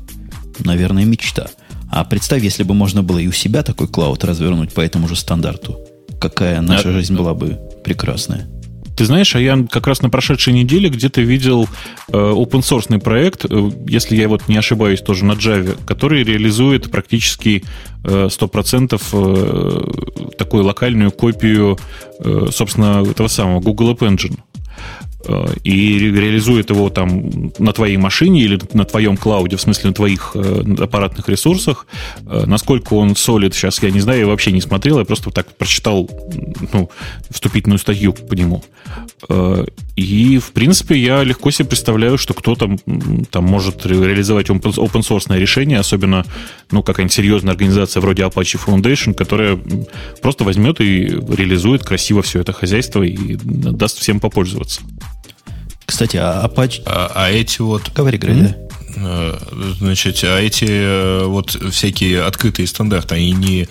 наверное, мечта. А представь, если бы можно было и у себя такой клауд развернуть по этому же стандарту. Какая наша а, жизнь была бы прекрасная. Ты знаешь, а я как раз на прошедшей неделе где-то видел э, open source проект, э, если я вот не ошибаюсь, тоже на Java, который реализует практически э, 100% э, такую локальную копию, собственно, этого самого Google App Engine. Э, и реализует его там на твоей машине или на твоем клауде, в смысле на твоих э, аппаратных ресурсах. Э, насколько он солид сейчас, я не знаю, я вообще не смотрел, я просто так прочитал ну, вступительную статью по нему. И, в принципе, я легко себе представляю, что кто-то там может реализовать open source решение, особенно, ну, какая-нибудь серьезная организация вроде Apache Foundation, которая просто возьмет и реализует красиво все это хозяйство и даст всем попользоваться. Кстати, а Apache... А, а эти вот... Говори, говори, mm-hmm. да. Э, значит, а эти э, вот всякие открытые стандарты, они не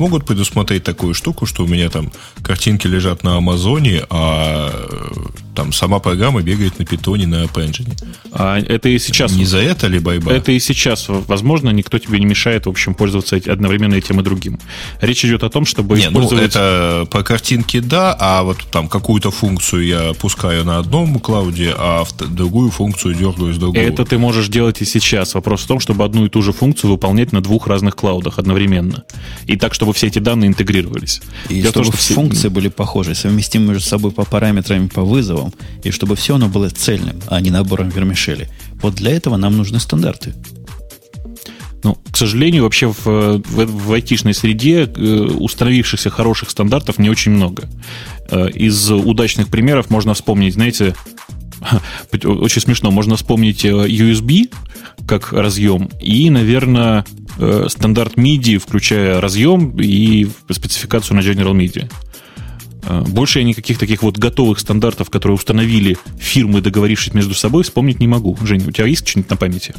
смогут предусмотреть такую штуку, что у меня там картинки лежат на Амазоне, а э, там сама программа бегает на питоне, на Engine. А это и сейчас... Не за это ли байба? Это и сейчас. Возможно, никто тебе не мешает, в общем, пользоваться одновременно этим и другим. Речь идет о том, чтобы не, ну, использовать... Ну, это по картинке да, а вот там какую-то функцию я пускаю на одном клауде, а в другую функцию дергаю с другого. Это ты можешь делать и сейчас. Вопрос в том, чтобы одну и ту же функцию выполнять на двух разных клаудах одновременно. И так, чтобы все эти данные интегрировались. И Дело чтобы том, что все... функции были похожи, совместимы между собой по параметрам и по вызовам, и чтобы все оно было цельным, а не набором вермишели. Вот для этого нам нужны стандарты. Ну, к сожалению, вообще в, в, в айтишной среде э, установившихся хороших стандартов не очень много. Э, из удачных примеров можно вспомнить, знаете, очень смешно, можно вспомнить э, USB как разъем и, наверное, стандарт MIDI, включая разъем и спецификацию на General MIDI. А, больше я никаких таких вот готовых стандартов, которые установили фирмы, договорившись между собой, вспомнить не могу. Женя, у тебя есть что-нибудь на памяти?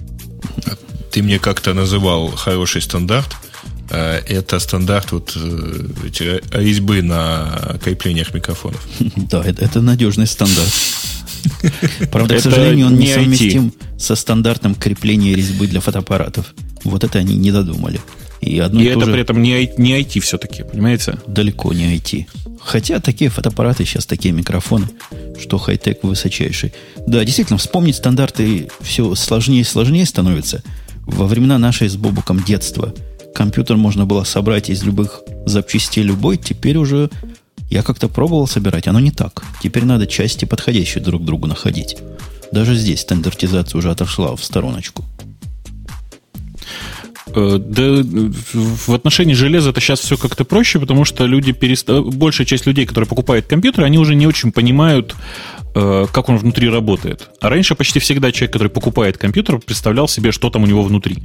Ты мне как-то называл хороший стандарт. А, это стандарт вот э, резьбы на креплениях микрофонов. Да, это, это надежный стандарт. Правда, к сожалению, он не совместим со стандартом крепления резьбы для фотоаппаратов. Вот это они не додумали. И, одно и, и это же... при этом не, не IT все-таки, понимаете? Далеко не IT. Хотя такие фотоаппараты сейчас, такие микрофоны, что хай-тек высочайший. Да, действительно, вспомнить стандарты все сложнее и сложнее становится. Во времена нашей с Бобуком детства компьютер можно было собрать из любых запчастей любой, теперь уже я как-то пробовал собирать, оно не так. Теперь надо части подходящие друг к другу находить. Даже здесь стандартизация уже отошла в стороночку. Э, да, в отношении железа это сейчас все как-то проще, потому что люди переста... большая часть людей, которые покупают компьютеры, они уже не очень понимают, э, как он внутри работает. А раньше почти всегда человек, который покупает компьютер, представлял себе, что там у него внутри.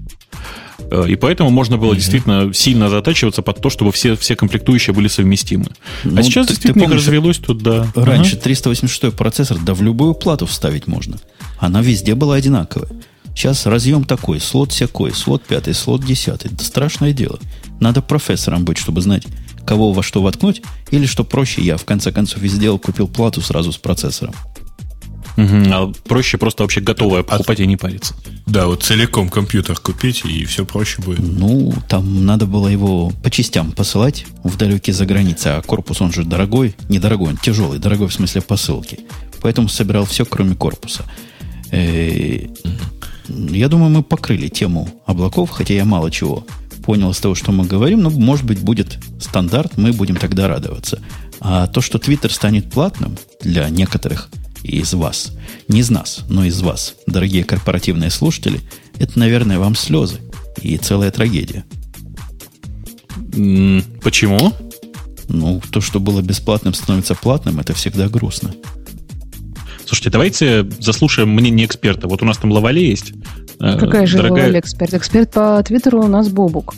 Э, и поэтому можно было mm-hmm. действительно сильно затачиваться под то, чтобы все, все комплектующие были совместимы. А ну, а сейчас ты, действительно ты помнишь, развелось тут, да. Раньше ага. 386 процессор, да в любую плату вставить можно. Она везде была одинаковая. Сейчас разъем такой, слот всякой, слот пятый, слот десятый. Это страшное дело. Надо профессором быть, чтобы знать, кого во что воткнуть, или, что проще, я в конце концов и сделал, купил плату сразу с процессором. Угу, а проще просто вообще готовое покупать и не париться. Да, вот целиком компьютер купить, и все проще будет. Ну, там надо было его по частям посылать в далекие за границей, а корпус, он же дорогой, недорогой, он тяжелый, дорогой в смысле посылки. Поэтому собирал все, кроме корпуса. Э, я думаю, мы покрыли тему облаков, хотя я мало чего понял из того, что мы говорим, но, может быть, будет стандарт, мы будем тогда радоваться. А то, что Twitter станет платным для некоторых из вас, не из нас, но из вас, дорогие корпоративные слушатели, это, наверное, вам слезы и целая трагедия. Почему? Ну, то, что было бесплатным, становится платным, это всегда грустно. Слушайте, давайте заслушаем мнение эксперта. Вот у нас там Лавале есть. Э, Какая же дорогая... Лавале эксперт? Эксперт по Твиттеру у нас Бобук.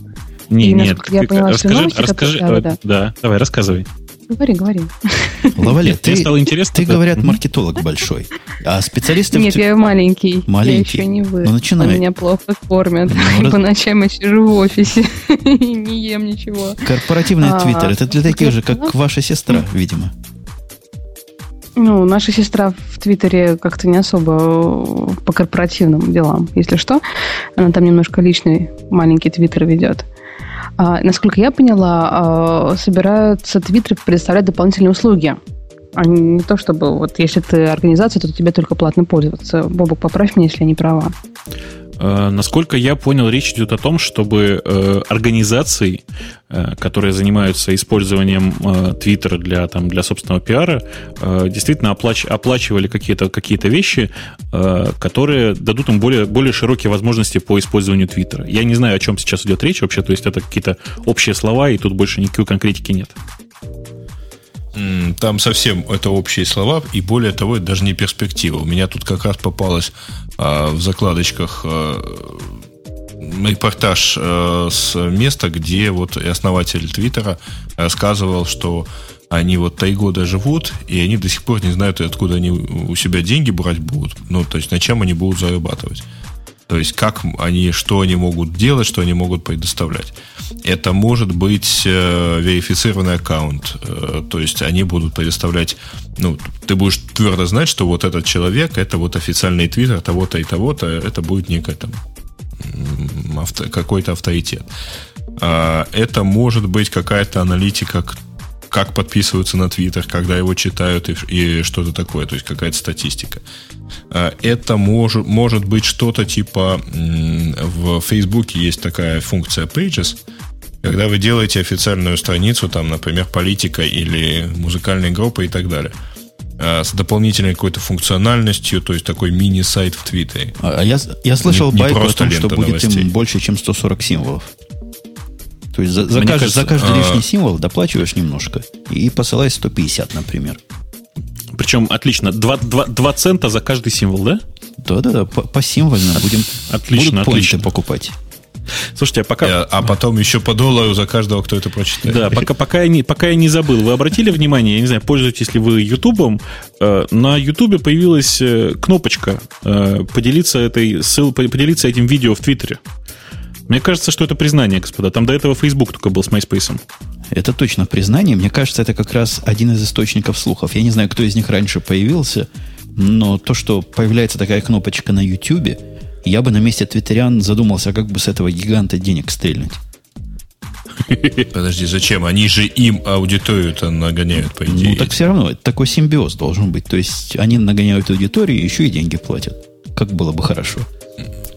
Не, и, нет, я поняла, расскажи, новости, расскажи, которые, да, да, давай, рассказывай. Говори, говори. Лавале, ты, стало интересно, ты, говорят, маркетолог большой, а специалисты... Нет, я маленький. Маленький. Я еще не вы. Ну, начинай. Меня плохо кормят. Ну, По ночам я сижу в офисе и не ем ничего. Корпоративный а, твиттер, это для таких же, как ваша сестра, видимо. Ну, наша сестра в Твиттере как-то не особо по корпоративным делам, если что. Она там немножко личный маленький Твиттер ведет. А, насколько я поняла, а, собираются твиттеры предоставлять дополнительные услуги. А не то, чтобы вот если ты организация, то тебе только платно пользоваться. Бобок, поправь меня, если я не права. Э, насколько я понял, речь идет о том, чтобы э, организации, э, которые занимаются использованием Твиттера для, там, для собственного пиара, действительно оплач, оплачивали какие-то какие вещи, которые дадут им более, более широкие возможности по использованию Твиттера. Я не знаю, о чем сейчас идет речь вообще, то есть это какие-то общие слова, и тут больше никакой конкретики нет. Там совсем это общие слова, и более того, это даже не перспектива. У меня тут как раз попалось а, в закладочках а, репортаж а, с места, где вот основатель Твиттера рассказывал, что они вот три года живут, и они до сих пор не знают, откуда они у себя деньги брать будут. Ну, то есть на чем они будут зарабатывать. То есть как они, что они могут делать, что они могут предоставлять. Это может быть э, верифицированный аккаунт. Э, то есть они будут предоставлять, ну, ты будешь твердо знать, что вот этот человек, это вот официальный твиттер того-то и того-то, это будет некое там авто, какой-то авторитет. А, это может быть какая-то аналитика, как подписываются на Твиттер, когда его читают и, и что-то такое, то есть какая-то статистика. А, это может, может быть что-то типа в Фейсбуке есть такая функция Pages, когда вы делаете официальную страницу, там, например, политика или музыкальной группы и так далее а, с дополнительной какой-то функциональностью, то есть такой мини-сайт в Твиттере. А я, я слышал не, байку не о том, что будет новостей. им больше, чем 140 символов. То есть за, за, каждый, кажется, за каждый а... лишний символ доплачиваешь немножко и посылаешь 150, например. Причем отлично. 2, 2, 2 цента за каждый символ, да? Да-да-да, по, по символьно будем отлично, будут отлично. покупать. Слушайте, а пока... А, а потом еще по доллару за каждого, кто это прочитает. Да, пока, пока, я не, пока я не забыл. Вы обратили внимание, я не знаю, пользуетесь ли вы Ютубом, э, на Ютубе появилась э, кнопочка э, поделиться, этой, ссыл, поделиться этим видео в Твиттере. Мне кажется, что это признание, господа. Там до этого Facebook только был с MySpace. Это точно признание. Мне кажется, это как раз один из источников слухов. Я не знаю, кто из них раньше появился, но то, что появляется такая кнопочка на YouTube, я бы на месте твиттерян задумался, как бы с этого гиганта денег стрельнуть. Подожди, зачем? Они же им аудиторию-то нагоняют, по идее. Ну, так все равно, это такой симбиоз должен быть. То есть они нагоняют аудиторию, еще и деньги платят. Как было бы хорошо.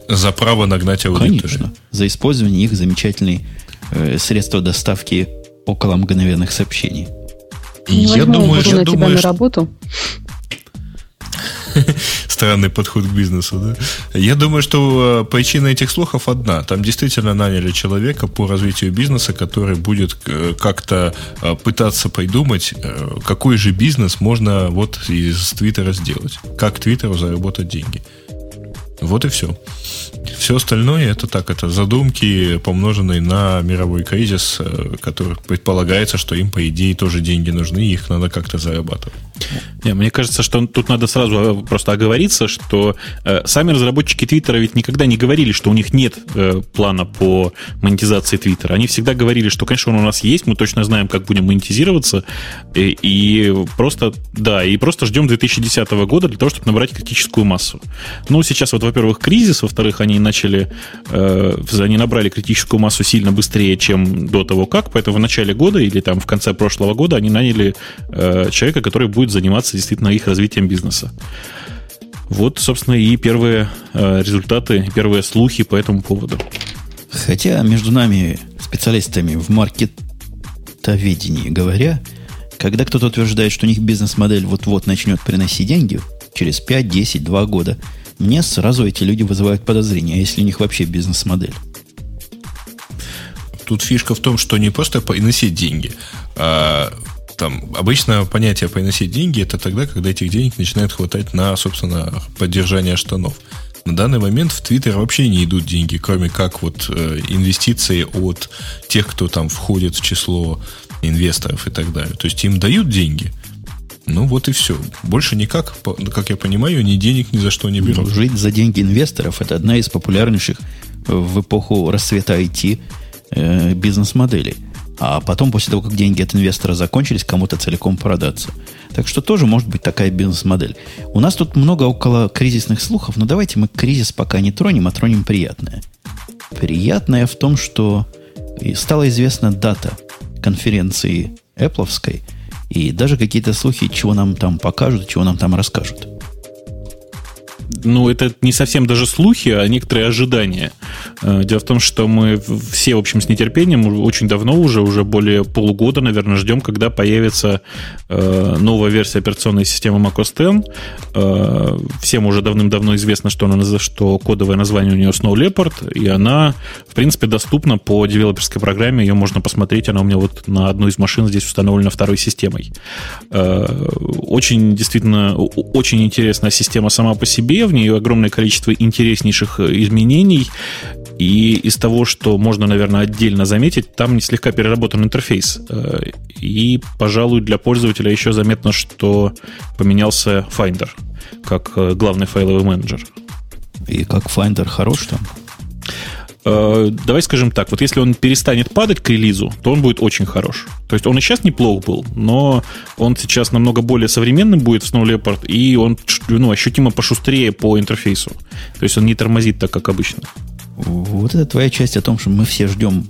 За право нагнать аудиторию. Конечно. За использование их замечательной э, средства доставки около мгновенных сообщений. Не я думаю, я думаю, что... на работу. Странный подход к бизнесу, да? Я думаю, что э, причина этих слухов одна. Там действительно наняли человека по развитию бизнеса, который будет э, как-то э, пытаться придумать, какой же бизнес можно вот из Твиттера сделать. Как Твиттеру заработать деньги. Вот и все. Все остальное это так, это задумки, помноженные на мировой кризис, э, который предполагается, что им, по идее, тоже деньги нужны, их надо как-то зарабатывать. Не, мне кажется, что тут надо сразу просто оговориться, что э, сами разработчики Твиттера ведь никогда не говорили, что у них нет э, плана по монетизации Твиттера. Они всегда говорили, что, конечно, он у нас есть, мы точно знаем, как будем монетизироваться, и, и просто, да, и просто ждем 2010 года для того, чтобы набрать критическую массу. Ну, сейчас вот, во-первых, кризис, во-вторых, они начали, э, они набрали критическую массу сильно быстрее, чем до того как, поэтому в начале года или там в конце прошлого года они наняли э, человека, который будет заниматься действительно их развитием бизнеса. Вот, собственно, и первые э, результаты, первые слухи по этому поводу. Хотя между нами, специалистами в маркетоведении говоря, когда кто-то утверждает, что у них бизнес-модель вот-вот начнет приносить деньги, через 5, 10, 2 года, мне сразу эти люди вызывают подозрения, а если у них вообще бизнес-модель. Тут фишка в том, что не просто приносить деньги, а там обычно понятие приносить деньги это тогда, когда этих денег начинает хватать на, собственно, поддержание штанов. На данный момент в Твиттер вообще не идут деньги, кроме как вот э, инвестиции от тех, кто там входит в число инвесторов и так далее. То есть им дают деньги, ну вот и все. Больше никак, как я понимаю, ни денег ни за что не берут. Жить за деньги инвесторов это одна из популярнейших в эпоху расцвета IT э, бизнес-моделей а потом, после того, как деньги от инвестора закончились, кому-то целиком продаться. Так что тоже может быть такая бизнес-модель. У нас тут много около кризисных слухов, но давайте мы кризис пока не тронем, а тронем приятное. Приятное в том, что стала известна дата конференции Apple, и даже какие-то слухи, чего нам там покажут, чего нам там расскажут ну, это не совсем даже слухи, а некоторые ожидания. Э, дело в том, что мы все, в общем, с нетерпением очень давно уже, уже более полугода, наверное, ждем, когда появится э, новая версия операционной системы macOS X. Э, всем уже давным-давно известно, что, она, что кодовое название у нее Snow Leopard, и она, в принципе, доступна по девелоперской программе, ее можно посмотреть, она у меня вот на одной из машин здесь установлена второй системой. Очень, действительно, очень интересная система сама по себе, в нее огромное количество интереснейших э, изменений. И из того, что можно, наверное, отдельно заметить, там не слегка переработан интерфейс. Э, и, пожалуй, для пользователя еще заметно, что поменялся Finder как э, главный файловый менеджер. И как Finder хорош там? Э, давай скажем так, вот если он перестанет падать к релизу, то он будет очень хорош. То есть он и сейчас неплох был, но он сейчас намного более современным будет в Snow Leopard, и он ну, ощутимо пошустрее по интерфейсу. То есть он не тормозит так, как обычно. Вот эта твоя часть о том, что мы все ждем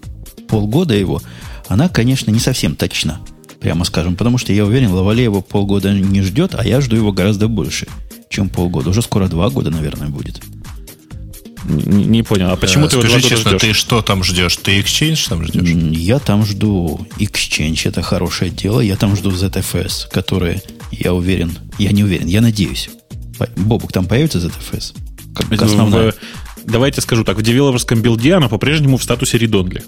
полгода его, она, конечно, не совсем точна, прямо скажем, потому что я уверен, Лавале его полгода не ждет, а я жду его гораздо больше, чем полгода. Уже скоро два года, наверное, будет. Не, не понял, а почему а, ты Скажи честно, ждешь? ты что там ждешь? Ты Exchange там ждешь? Я там жду Exchange, это хорошее дело. Я там жду ZFS, которые, я уверен, я не уверен, я надеюсь. Бобук, там появится ZFS? Как, как основная. В, давайте скажу так, в девелоперском билде она по-прежнему в статусе редонли.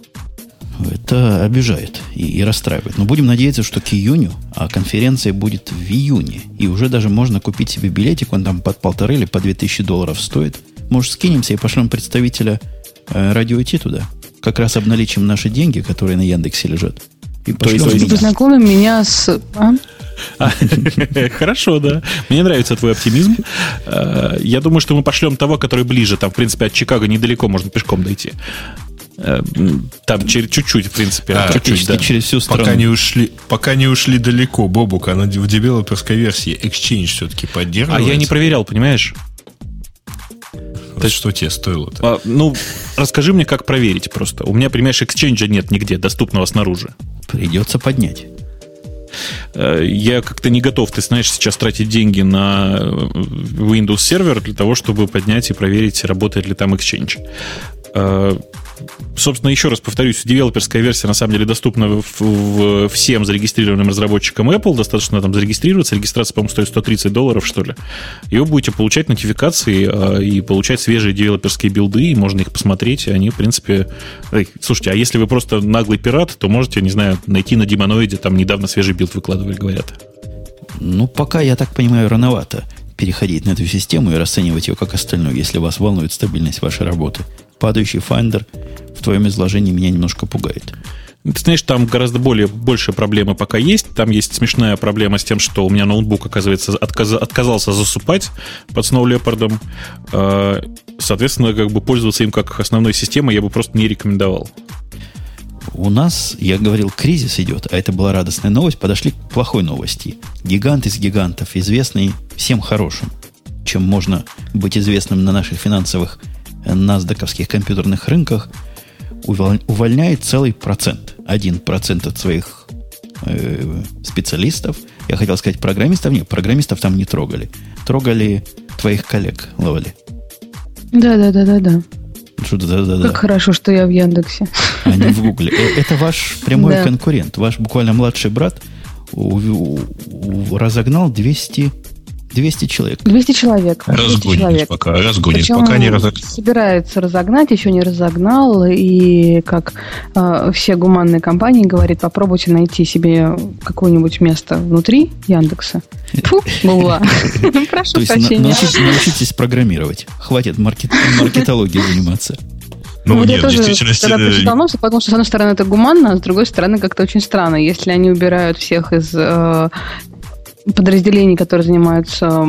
Это обижает и, и расстраивает. Но будем надеяться, что к июню, а конференция будет в июне. И уже даже можно купить себе билетик, он там под полторы или по две тысячи долларов стоит – может, скинемся и пошлем представителя э, радио идти туда? Как раз обналичим наши деньги, которые на Яндексе лежат. И пошлем то есть, познакомим меня с... А? А, хорошо, да. Мне нравится твой оптимизм. Э, я думаю, что мы пошлем того, который ближе. Там, в принципе, от Чикаго недалеко можно пешком дойти. Э, там через чуть-чуть, в принципе. А, чуть-чуть, да. через всю страну. Пока не ушли, пока не ушли далеко, Бобук, она в девелоперской версии Exchange все-таки поддерживает. А я не проверял, понимаешь? То есть, что тебе стоило-то? А, ну, расскажи мне, как проверить просто. У меня, понимаешь, эксченджа нет нигде, доступного снаружи. Придется поднять. Э, я как-то не готов, ты знаешь, сейчас тратить деньги на э, Windows сервер для того, чтобы поднять и проверить, работает ли там Exchange. Э, собственно, еще раз повторюсь, девелоперская версия на самом деле доступна в, в, всем зарегистрированным разработчикам Apple. Достаточно там зарегистрироваться. Регистрация, по-моему, стоит 130 долларов, что ли. И вы будете получать нотификации э, и получать свежие девелоперские билды, и можно их посмотреть. И они, в принципе... Эй, слушайте, а если вы просто наглый пират, то можете, не знаю, найти на Demonoid е, там недавно свежий билд выкладывали, говорят. Ну, пока, я так понимаю, рановато переходить на эту систему и расценивать ее как остальную, если вас волнует стабильность вашей работы. Падающий Finder в твоем изложении меня немножко пугает. Ты знаешь, там гораздо более большие проблемы пока есть. Там есть смешная проблема с тем, что у меня ноутбук, оказывается, отказ, отказался засыпать под Snow Leopard. Э, соответственно, как бы пользоваться им как основной системой я бы просто не рекомендовал. У нас, я говорил, кризис идет, а это была радостная новость. Подошли к плохой новости. Гигант из гигантов, известный всем хорошим, чем можно быть известным на наших финансовых насдаковских компьютерных рынках – увольняет целый процент. Один процент от своих э, специалистов. Я хотел сказать программистов. Нет, программистов там не трогали. Трогали твоих коллег, ловали. Да, да, да, да, да. Что да, да, да. Как хорошо, что я в Яндексе. А не в Гугле. Э, это ваш прямой да. конкурент. Ваш буквально младший брат разогнал 200 200 человек. 200 человек. Разгонит человек. пока, разгонит, Причем пока не разогнал. собирается разогнать, еще не разогнал, и как э, все гуманные компании говорит, попробуйте найти себе какое-нибудь место внутри Яндекса. Фу, Гугла. Прошу прощения. Научитесь программировать. Хватит маркетологией заниматься. Ну, вот нет, я тоже, действительности... когда прочитал новость, подумал, что с одной стороны это гуманно, а с другой стороны как-то очень странно. Если они убирают всех из э, подразделений, которые занимаются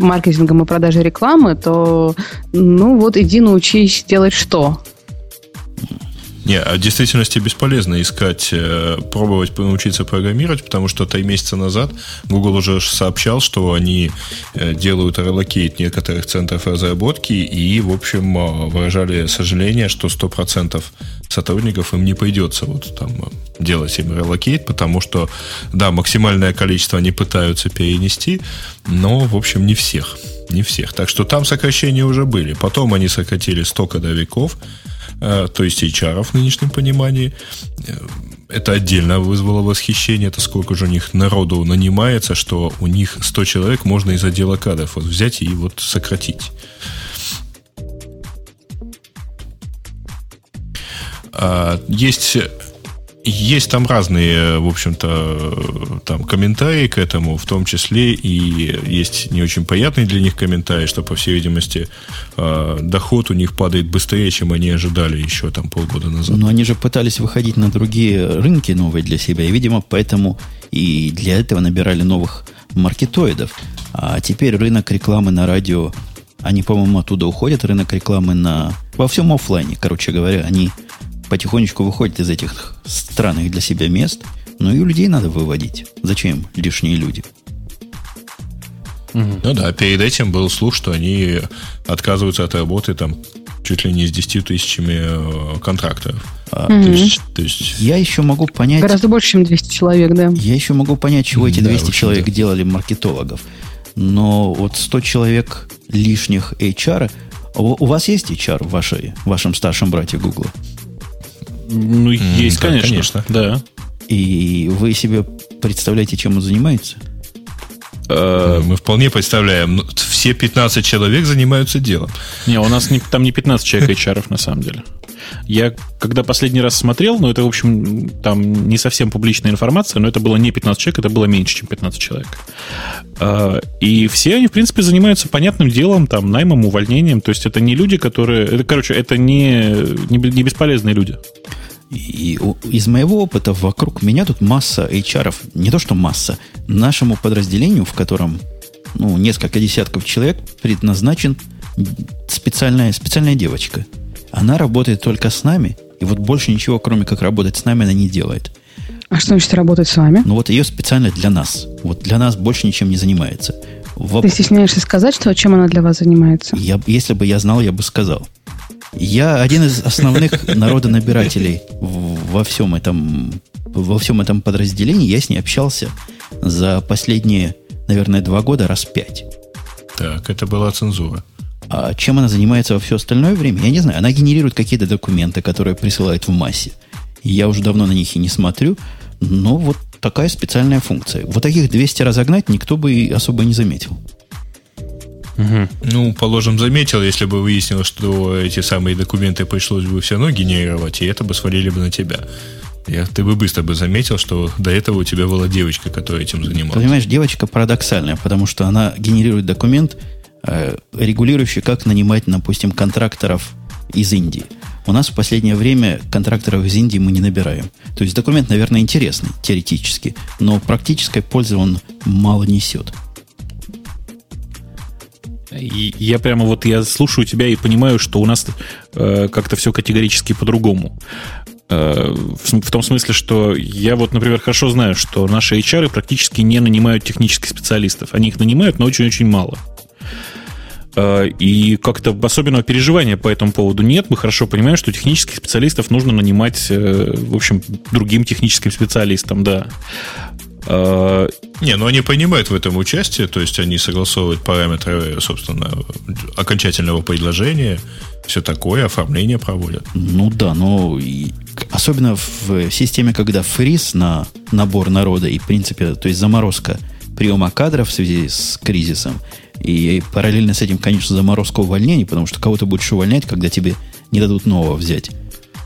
маркетингом и продажей рекламы, то ну вот иди научись делать что. Не, а в действительности бесполезно искать, э, пробовать научиться программировать, потому что три месяца назад Google уже сообщал, что они э, делают relocate некоторых центров разработки и, в общем, э, выражали сожаление, что 100% сотрудников им не придется вот там делать им relocate, потому что, да, максимальное количество они пытаются перенести, но, в общем, не всех. Не всех. Так что там сокращения уже были. Потом они сократили 100 кодовиков, то есть HR в нынешнем понимании. Э, это отдельно вызвало восхищение, это сколько же у них народу нанимается, что у них 100 человек можно из отдела кадров вот взять и вот сократить. А, есть есть там разные, в общем-то, там комментарии к этому, в том числе и есть не очень понятные для них комментарии, что, по всей видимости, э, доход у них падает быстрее, чем они ожидали еще там полгода назад. Но они же пытались выходить на другие рынки новые для себя, и, видимо, поэтому и для этого набирали новых маркетоидов. А теперь рынок рекламы на радио, они, по-моему, оттуда уходят, рынок рекламы на... Во всем офлайне, короче говоря, они потихонечку выходит из этих странных для себя мест, но и у людей надо выводить. Зачем лишние люди? Ну да, перед этим был слух, что они отказываются от работы там чуть ли не с 10 тысячами э, контрактов. А, mm-hmm. то есть, то есть... Я еще могу понять... Гораздо больше, чем 200 человек, да. Я еще могу понять, чего эти 200 да, человек делали маркетологов. Но вот 100 человек лишних HR... У, у вас есть HR в, вашей, в вашем старшем брате Google? Ну, есть, да, конечно. конечно. Да. И вы себе представляете, чем он занимается? Э, мы вполне представляем. Ну, все 15 человек занимаются делом. Не, у нас не, там не 15 человек HR на самом деле. Я когда последний раз смотрел, ну, это, в общем, там не совсем публичная информация, но это было не 15 человек, это было меньше, чем 15 человек. Э, и все они, в принципе, занимаются понятным делом, там, наймом, увольнением. То есть это не люди, которые... Это, короче, это не, не, не бесполезные люди. И из моего опыта вокруг меня тут масса HR, не то что масса, нашему подразделению, в котором ну, несколько десятков человек, предназначен специальная, специальная девочка. Она работает только с нами, и вот больше ничего, кроме как работать с нами, она не делает. А что значит работать с вами? Ну вот ее специально для нас. Вот для нас больше ничем не занимается. В... Ты стесняешься сказать, что чем она для вас занимается? Я, если бы я знал, я бы сказал. Я один из основных народонабирателей во всем этом, во всем этом подразделении. Я с ней общался за последние, наверное, два года раз пять. Так, это была цензура. А чем она занимается во все остальное время, я не знаю. Она генерирует какие-то документы, которые присылает в массе. Я уже давно на них и не смотрю, но вот такая специальная функция. Вот таких 200 разогнать никто бы особо не заметил. Угу. Ну, положим, заметил, если бы выяснилось, что эти самые документы пришлось бы все равно генерировать, и это бы свалили бы на тебя. Я, ты бы быстро бы заметил, что до этого у тебя была девочка, которая этим занималась. Понимаешь, девочка парадоксальная, потому что она генерирует документ, э, регулирующий, как нанимать, допустим, контракторов из Индии. У нас в последнее время контракторов из Индии мы не набираем. То есть документ, наверное, интересный, теоретически, но практической пользы он мало несет. И я прямо вот я слушаю тебя и понимаю, что у нас э, как-то все категорически по-другому. Э, в, в том смысле, что я вот, например, хорошо знаю, что наши HR практически не нанимают технических специалистов. Они их нанимают, но очень-очень мало. Э, и как-то особенного переживания по этому поводу нет. Мы хорошо понимаем, что технических специалистов нужно нанимать, э, в общем, другим техническим специалистам, да. Не, ну они принимают в этом участие, то есть они согласовывают параметры, собственно, окончательного предложения, все такое, оформление проводят. Ну да, но особенно в системе, когда фриз на набор народа и, в принципе, то есть заморозка приема кадров в связи с кризисом, и параллельно с этим, конечно, заморозка увольнений, потому что кого-то будешь увольнять, когда тебе не дадут нового взять.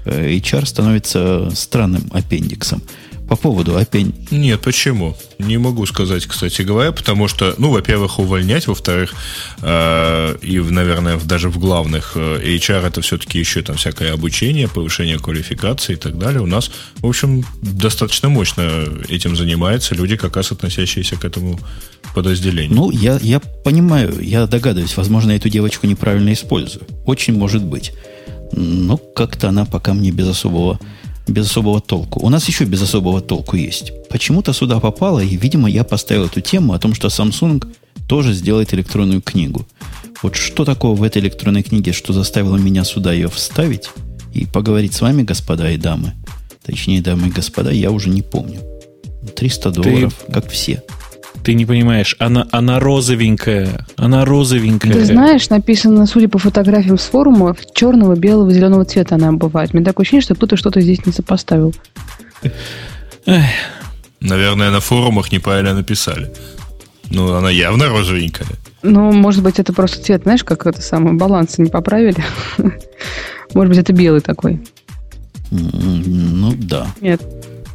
Э, HR становится странным аппендиксом по поводу опень? Нет, почему? Не могу сказать, кстати говоря, потому что, ну, во-первых, увольнять, во-вторых, э, и, наверное, даже в главных э, HR это все-таки еще там всякое обучение, повышение квалификации и так далее. У нас, в общем, достаточно мощно этим занимаются люди, как раз относящиеся к этому подразделению. Ну, я, я понимаю, я догадываюсь, возможно, я эту девочку неправильно использую. Очень может быть. Но как-то она пока мне без особого без особого толку. У нас еще без особого толку есть. Почему-то сюда попало, и, видимо, я поставил эту тему о том, что Samsung тоже сделает электронную книгу. Вот что такого в этой электронной книге, что заставило меня сюда ее вставить и поговорить с вами, господа и дамы. Точнее, дамы и господа, я уже не помню. 300 долларов, Ты... как все. Ты не понимаешь, она, она розовенькая. Она розовенькая. Ты знаешь, написано, судя по фотографиям с форума, черного, белого, зеленого цвета она бывает. Мне такое ощущение, что кто-то что-то здесь не сопоставил. Наверное, на форумах неправильно написали. Ну, она явно розовенькая. Ну, может быть, это просто цвет, знаешь, как это самое, балансы не поправили. Может быть, это белый такой. Ну, да. Нет,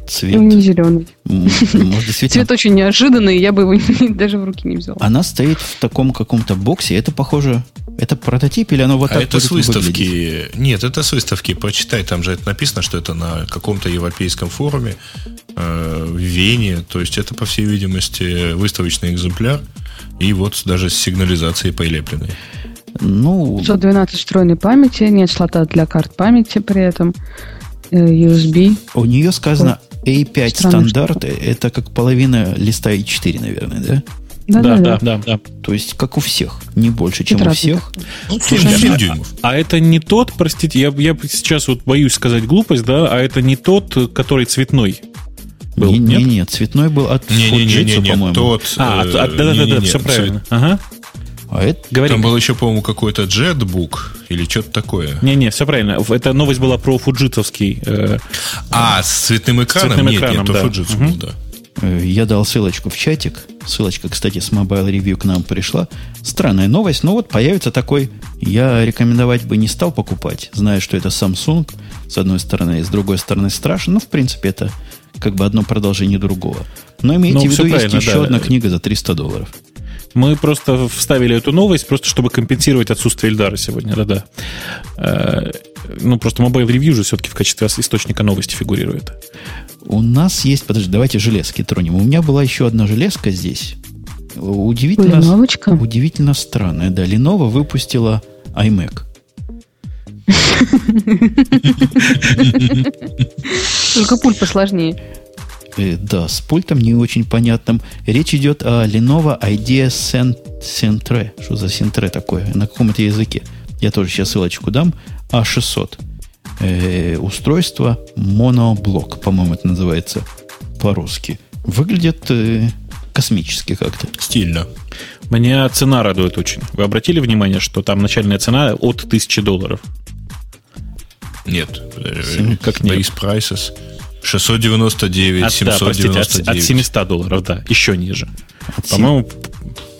цвет. Ну, не зеленый. Может, действительно... Цвет очень неожиданный, я бы его даже в руки не взял. Она стоит в таком каком-то боксе. Это похоже... Это прототип или оно вот а так это с выставки. Выглядеть? Нет, это с выставки. Почитай, там же это написано, что это на каком-то европейском форуме э, в Вене. То есть это, по всей видимости, выставочный экземпляр. И вот даже с сигнализацией прилепленной. Ну... 112 встроенной памяти, нет слота для карт памяти при этом. Э, USB. У нее сказано A5 стандарты, это как половина листа i4, наверное, да? Да, да, да, да, да. То есть, как у всех, не больше, чем у всех. Ну, Слушайте, а, а это не тот, простите, я, я сейчас вот боюсь сказать глупость, да, а это не тот, который цветной. Был, не, нет? не, нет, цветной был от не, не, не, не, не, по-моему. Тот, а, от, от, да, да, да, да, все правильно. Ага. А это, Говори. Там был еще, по-моему, какой-то джетбук или что-то такое. Не-не, все правильно. Это новость была про фуджитовский. Э, а, с цветным экраном? С цветным нет, экраном, нет, да. Фуджитсу угу. был, да. Э, я дал ссылочку в чатик. Ссылочка, кстати, с Mobile Review к нам пришла. Странная новость, но вот появится такой. Я рекомендовать бы не стал покупать, зная, что это Samsung, с одной стороны, и с другой стороны страшно. Ну, в принципе, это как бы одно продолжение другого. Но имейте ну, в виду, есть еще да. одна книга за 300 долларов. Мы просто вставили эту новость, просто чтобы компенсировать отсутствие Эльдара сегодня. Да-да. Э, ну, просто Mobile Review же все-таки в качестве источника новости фигурирует. У нас есть... Подожди, давайте железки тронем. У меня была еще одна железка здесь. Удивительно, Леновочка? удивительно странная. Да, Lenovo выпустила iMac. Только пульт посложнее. Э, да, с пультом не очень понятным. Речь идет о Lenovo IDEA Centre. Что за Centre такое? На каком это языке? Я тоже сейчас ссылочку дам. А600. Э, устройство моноблок, по-моему, это называется по-русски. Выглядит э, космически как-то. Стильно. Меня цена радует очень. Вы обратили внимание, что там начальная цена от 1000 долларов? Нет. Как нет? Base prices. 699, от, 799. Да, простите, от, от 700 долларов, да, еще ниже. По-моему,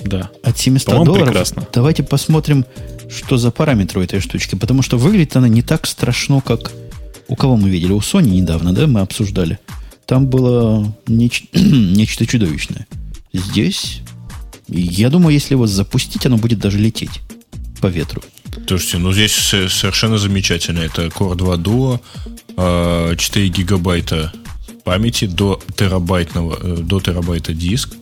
да. От 700 По-моему, долларов. Прекрасно. Давайте посмотрим, что за параметры у этой штучки. Потому что выглядит она не так страшно, как У кого мы видели? У Sony недавно, да, мы обсуждали. Там было неч- нечто чудовищное. Здесь, я думаю, если его запустить, оно будет даже лететь по ветру. Слушайте, ну здесь совершенно замечательно. Это Core 2 Duo, 4 гигабайта памяти до терабайтного, э, до терабайта диск.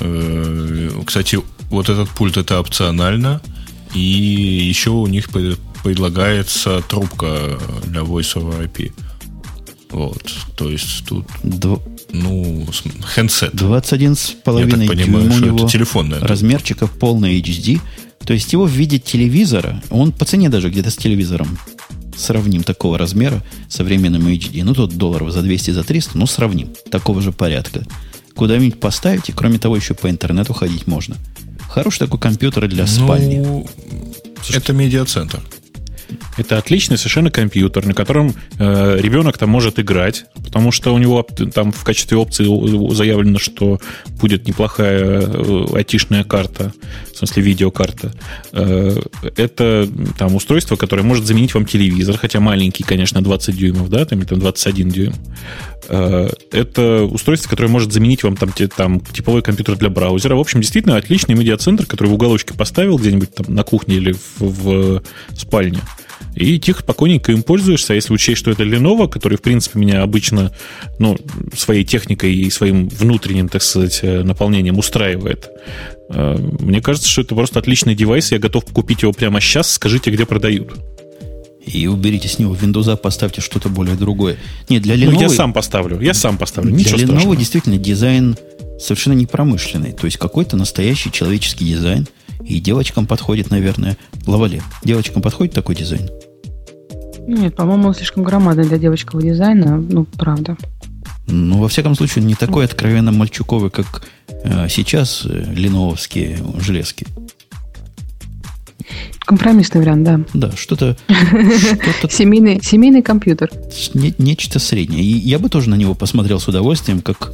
Э, кстати, вот этот пульт это опционально. И еще у них предлагается трубка для Voice over IP. Вот, то есть тут, Дв... ну, хендсет. 21,5 Я так понимаю, что это телефонная. Размерчиков полный HD. То есть его в виде телевизора, он по цене даже где-то с телевизором сравним такого размера современным HD. Ну, тут долларов за 200, за 300, ну, сравним. Такого же порядка. Куда-нибудь поставить, и кроме того, еще по интернету ходить можно. Хороший такой компьютер для спальни. Ну, это медиацентр. Это отличный совершенно компьютер, на котором э, ребенок там может играть, потому что у него там в качестве опции заявлено, что будет неплохая э, айтишная карта, в смысле видеокарта. Э, это там устройство, которое может заменить вам телевизор, хотя маленький, конечно, 20 дюймов, да, там, там 21 дюйм. Э, это устройство, которое может заменить вам там, там типовой компьютер для браузера. В общем, действительно отличный медиацентр, который в уголочке поставил где-нибудь там на кухне или в, в спальне. И тихо, спокойненько им пользуешься. А если учесть, что это Lenovo, который, в принципе, меня обычно ну, своей техникой и своим внутренним, так сказать, э, наполнением устраивает, э, мне кажется, что это просто отличный девайс. Я готов купить его прямо сейчас. Скажите, где продают и уберите с него Windows, поставьте что-то более другое. Нет, для Lenovo... Ну, я сам поставлю, я сам поставлю, Для Lenovo страшного. действительно дизайн совершенно не промышленный. То есть какой-то настоящий человеческий дизайн. И девочкам подходит, наверное, Лавале. Девочкам подходит такой дизайн? Нет, по-моему, он слишком громадный для девочкового дизайна. Ну, правда. Ну, во всяком случае, не такой откровенно мальчуковый, как э, сейчас э, леновские железки. Компромиссный вариант, да. Да, что-то... семейный, семейный компьютер. Не, нечто среднее. И я бы тоже на него посмотрел с удовольствием, как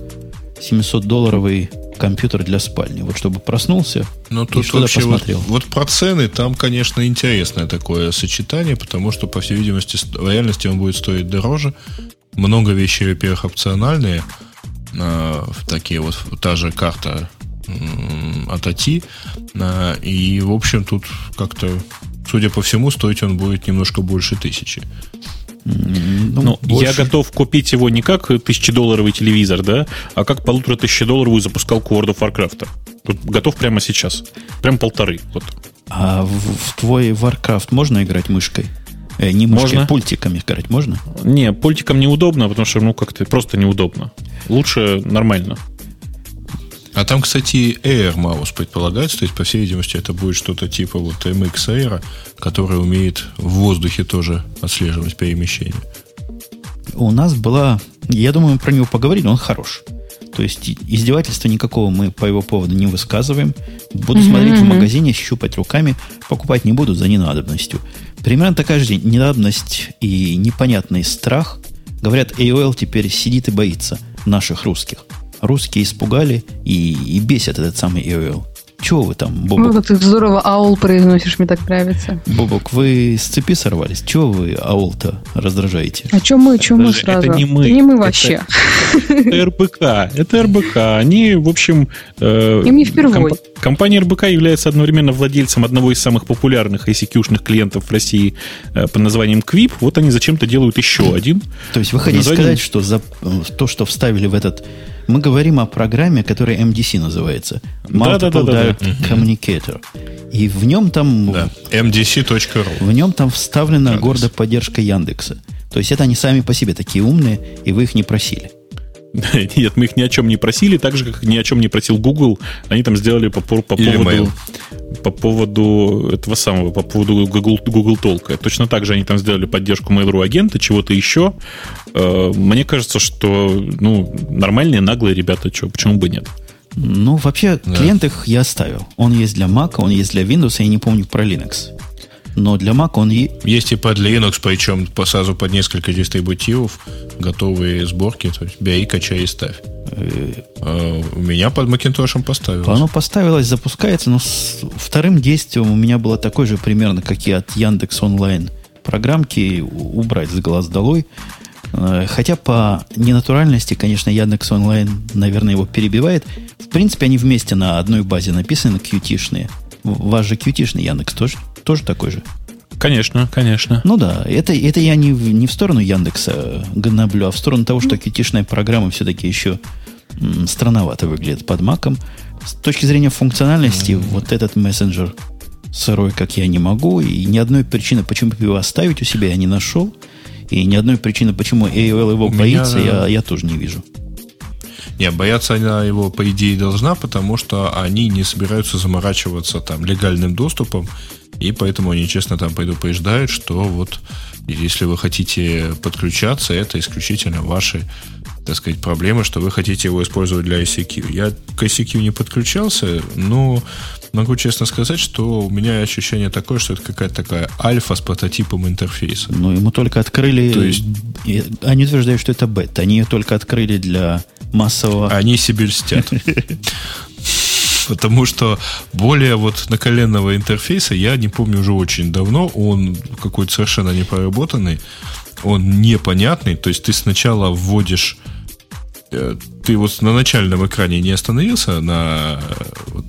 700-долларовый компьютер для спальни. Вот чтобы проснулся Но ну, тут и вообще посмотрел. Вот, вот про цены там, конечно, интересное такое сочетание, потому что, по всей видимости, в реальности он будет стоить дороже. Много вещей, во-первых, опциональные. Э, такие вот, та же карта от ATI. А, и, в общем, тут как-то, судя по всему, стоить он будет немножко больше тысячи. Ну, ну я готов купить его не как тысячедолларовый телевизор, да, а как полутора тысячедолларовую запускалку World of Warcraft. Вот готов прямо сейчас. Прям полторы. Вот. А в, в твой Warcraft можно играть мышкой? Э, не мышкой, можно. а пультиками играть можно? Не, пультиком неудобно, потому что, ну, как-то просто неудобно. Лучше нормально. А там, кстати, Air Mouse предполагается, то есть, по всей видимости, это будет что-то типа вот MX Air, который умеет в воздухе тоже отслеживать перемещение. У нас была, я думаю, мы про него поговорили, он хорош. То есть издевательства никакого мы по его поводу не высказываем. Буду mm-hmm. смотреть в магазине, щупать руками, покупать не буду за ненадобностью. Примерно такая же ненадобность и непонятный страх. Говорят, AOL теперь сидит и боится наших русских русские испугали и, и бесят этот самый EOL. Чего вы там, Бобок? Ну, ты здорово аул произносишь, мне так нравится. Бобок, вы с цепи сорвались? Чего вы аул-то раздражаете? А что мы, что мы сразу? Это не мы. Это не мы вообще. Это РБК. Это РБК. Они, в общем... Э, Им не впервой. Компания РБК является одновременно владельцем одного из самых популярных ICQ-шных клиентов в России э, под названием Quip. Вот они зачем-то делают еще один. То есть вы хотите сказать, что за то, что вставили в этот мы говорим о программе, которая MDC называется. Multiple да, да, да, Direct Communicator. И в нем там... Да. MDC.ru В нем там вставлена гордо поддержка Яндекса. То есть это они сами по себе такие умные, и вы их не просили. Нет, мы их ни о чем не просили, так же, как ни о чем не просил Google. Они там сделали по, по, по поводу по поводу этого самого, по поводу Google, Google Толка. Точно так же они там сделали поддержку Mail.ru агента, чего-то еще. Э, мне кажется, что ну, нормальные, наглые ребята, что, почему бы нет? Ну, вообще, да. клиент их я оставил. Он есть для Mac, он есть для Windows, я не помню про Linux но для Mac он... Есть и под Linux, причем по сразу под несколько дистрибутивов, готовые сборки, то есть бери, качай и ставь. А у меня под Macintosh поставилось. Оно поставилось, запускается, но с вторым действием у меня было такое же примерно, как и от Яндекс Онлайн программки убрать с глаз долой. Э, хотя по ненатуральности, конечно, Яндекс Онлайн, наверное, его перебивает. В принципе, они вместе на одной базе написаны, qt Ваш же qt Яндекс тоже, тоже такой же? Конечно, конечно. Ну да, это, это я не, не в сторону Яндекса гноблю, а в сторону того, что qt программа все-таки еще м, странновато выглядит под маком. С точки зрения функциональности, mm-hmm. вот этот мессенджер сырой, как я, не могу. И ни одной причины, почему его оставить у себя, я не нашел. И ни одной причины, почему AOL его у боится, меня... я, я тоже не вижу. Не, бояться она его, по идее, должна, потому что они не собираются заморачиваться там легальным доступом, и поэтому они честно там предупреждают, что вот если вы хотите подключаться, это исключительно ваши так сказать, проблемы, что вы хотите его использовать для ICQ. Я к ICQ не подключался, но могу честно сказать, что у меня ощущение такое, что это какая-то такая альфа с прототипом интерфейса. Ну, ему только открыли... То есть... Они утверждают, что это бета. Они ее только открыли для массового... Они себе льстят. Потому что более вот наколенного интерфейса я не помню уже очень давно. Он какой-то совершенно непроработанный. Он непонятный. То есть ты сначала вводишь Э, ты вот на начальном экране не остановился на вот,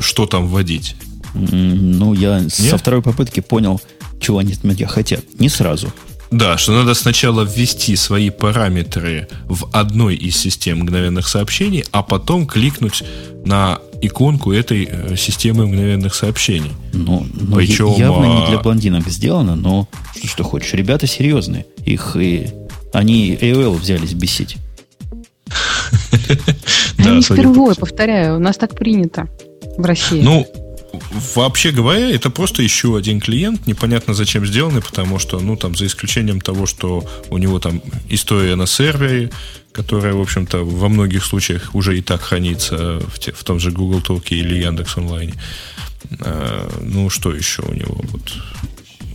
что там вводить? Ну, я Нет? со второй попытки понял, чего они от меня хотят. Не сразу. Да, что надо сначала ввести свои параметры в одной из систем мгновенных сообщений, а потом кликнуть на иконку этой э, системы мгновенных сообщений. Ну, ну Причем, явно не для а, блондинок сделано, но что, что хочешь. Ребята серьезные. Их и они AOL взялись бесить. Да, не впервые, повторяю, у нас так принято в России. Ну, Вообще говоря, это просто еще один клиент, непонятно зачем сделанный, потому что, ну, там, за исключением того, что у него там история на сервере, которая, в общем-то, во многих случаях уже и так хранится в, те, в том же Google Talk или Яндекс Онлайне. А, ну, что еще у него? Вот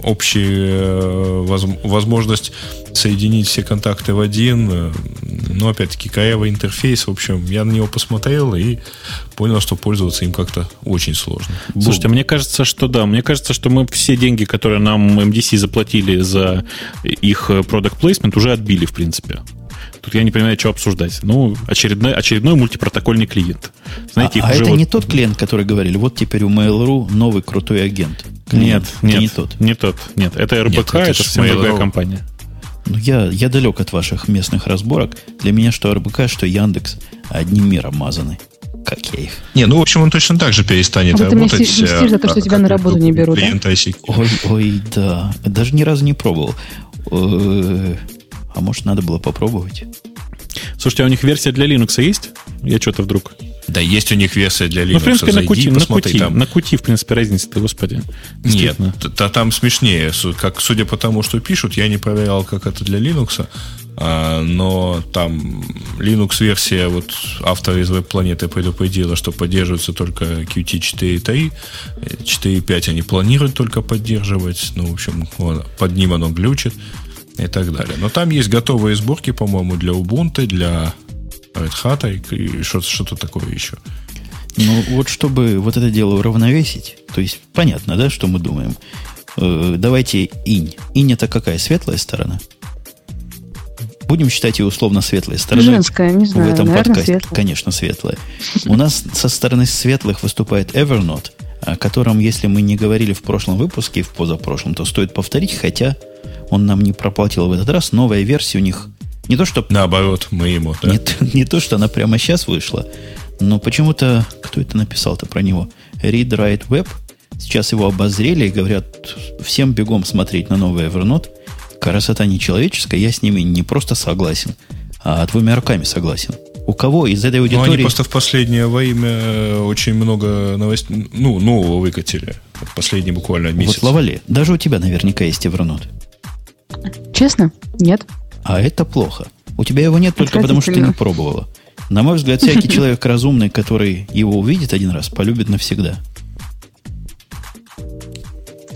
общая э, возможность соединить все контакты в один. Э, но, опять-таки, корявый интерфейс. В общем, я на него посмотрел и понял, что пользоваться им как-то очень сложно. Слушайте, мне кажется, что да. Мне кажется, что мы все деньги, которые нам MDC заплатили за их э, product placement, уже отбили, в принципе. Тут я не понимаю, что обсуждать. Ну, очередной, очередной мультипротокольный клиент. Знаете, а, а это вот... не тот клиент, который говорили, вот теперь у Mail.ru новый крутой агент. Клиент. Нет, нет, не тот. Не тот. Нет, это РБК, нет, это, это совсем другая компания. Ну, я, я далек от ваших местных разборок. Для меня что РБК, что Яндекс одним миром мазаны. Как я их. Не, ну, в общем, он точно так же перестанет а работать. Ты меня за то, что тебя на работу не берут, да? Ой, ой, да. Даже ни разу не пробовал. Э, а может, надо было попробовать? Слушайте, а у них версия для Linux есть? Я что-то вдруг... Да, есть у них версия для Linux. Ну, в принципе, Зайди, на кути, на кути, там. на кути, в принципе, разница-то, господи. Нет, то там смешнее. Как, судя по тому, что пишут, я не проверял, как это для Linux, а, но там Linux-версия, вот автор из веб-планеты предупредила, что поддерживается только Qt 4.3, 4.5 они планируют только поддерживать, ну, в общем, под ним оно глючит и так далее. Но там есть готовые сборки, по-моему, для Ubuntu, для Red Hat и что-то, что такое еще. Ну, вот чтобы вот это дело уравновесить, то есть понятно, да, что мы думаем. Э, давайте инь. Инь это какая? Светлая сторона? Будем считать ее условно светлой стороной. Женская, не знаю. В этом наверное, подкасте, светлая. конечно, светлая. У нас со стороны светлых выступает Evernote, о котором, если мы не говорили в прошлом выпуске, в позапрошлом, то стоит повторить, хотя он нам не проплатил в этот раз. Новая версия у них не то, что... Наоборот, мы ему, да? Не, не то, что она прямо сейчас вышла, но почему-то... Кто это написал-то про него? Read Write Web. Сейчас его обозрели и говорят, всем бегом смотреть на новый Evernote. Красота нечеловеческая, я с ними не просто согласен, а двумя руками согласен. У кого из этой аудитории... Ну, они просто в последнее время очень много новостей, ну, нового выкатили. Последний буквально месяц. Вот, Лавале, даже у тебя наверняка есть Evernote. Честно? Нет. А это плохо. У тебя его нет только потому, что ты не пробовала. На мой взгляд, всякий человек разумный, который его увидит один раз, полюбит навсегда.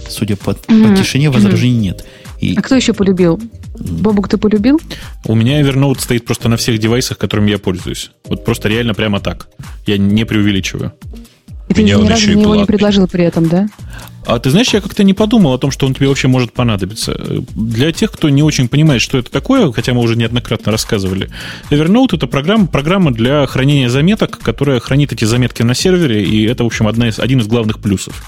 Судя по, по тишине, возражений нет. И... А кто еще полюбил? Бобук, ты полюбил? У меня Evernote стоит просто на всех девайсах, которыми я пользуюсь. Вот просто реально прямо так. Я не преувеличиваю. И ты ни разу его не предложил при этом, да? А ты знаешь, я как-то не подумал о том, что он тебе вообще может понадобиться. Для тех, кто не очень понимает, что это такое, хотя мы уже неоднократно рассказывали, Evernote это программа, программа для хранения заметок, которая хранит эти заметки на сервере, и это, в общем, одна из, один из главных плюсов.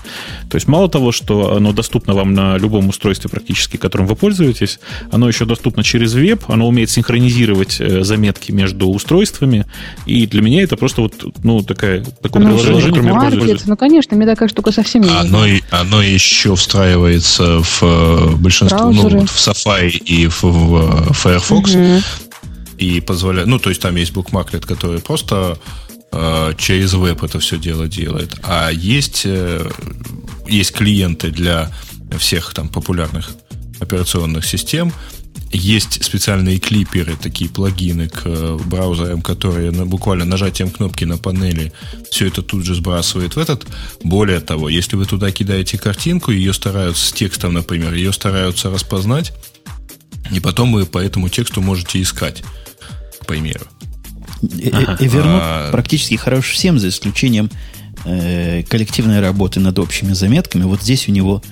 То есть мало того, что оно доступно вам на любом устройстве практически, которым вы пользуетесь, оно еще доступно через веб, оно умеет синхронизировать э, заметки между устройствами, и для меня это просто вот, ну, такая, такое Оно приложение, которым я пользуюсь. Ну, конечно, мне такая штука совсем не Оно, нужна. и- оно еще встраивается в э, большинство, ну, Браузеры. вот в Safari и в, в, э, Firefox Мгм. и позволяет, ну, то есть там есть букмаклет, который просто э, через веб это все дело делает, а есть э, есть клиенты для всех там популярных операционных систем, есть специальные клиперы, такие плагины к э, браузерам, которые на, буквально нажатием кнопки на панели все это тут же сбрасывает в этот. Более того, если вы туда кидаете картинку, ее стараются с текстом, например, ее стараются распознать, и потом вы по этому тексту можете искать, к примеру. Э- э- Evernote А. практически хорош всем, за исключением э, коллективной работы над общими заметками. Вот здесь у него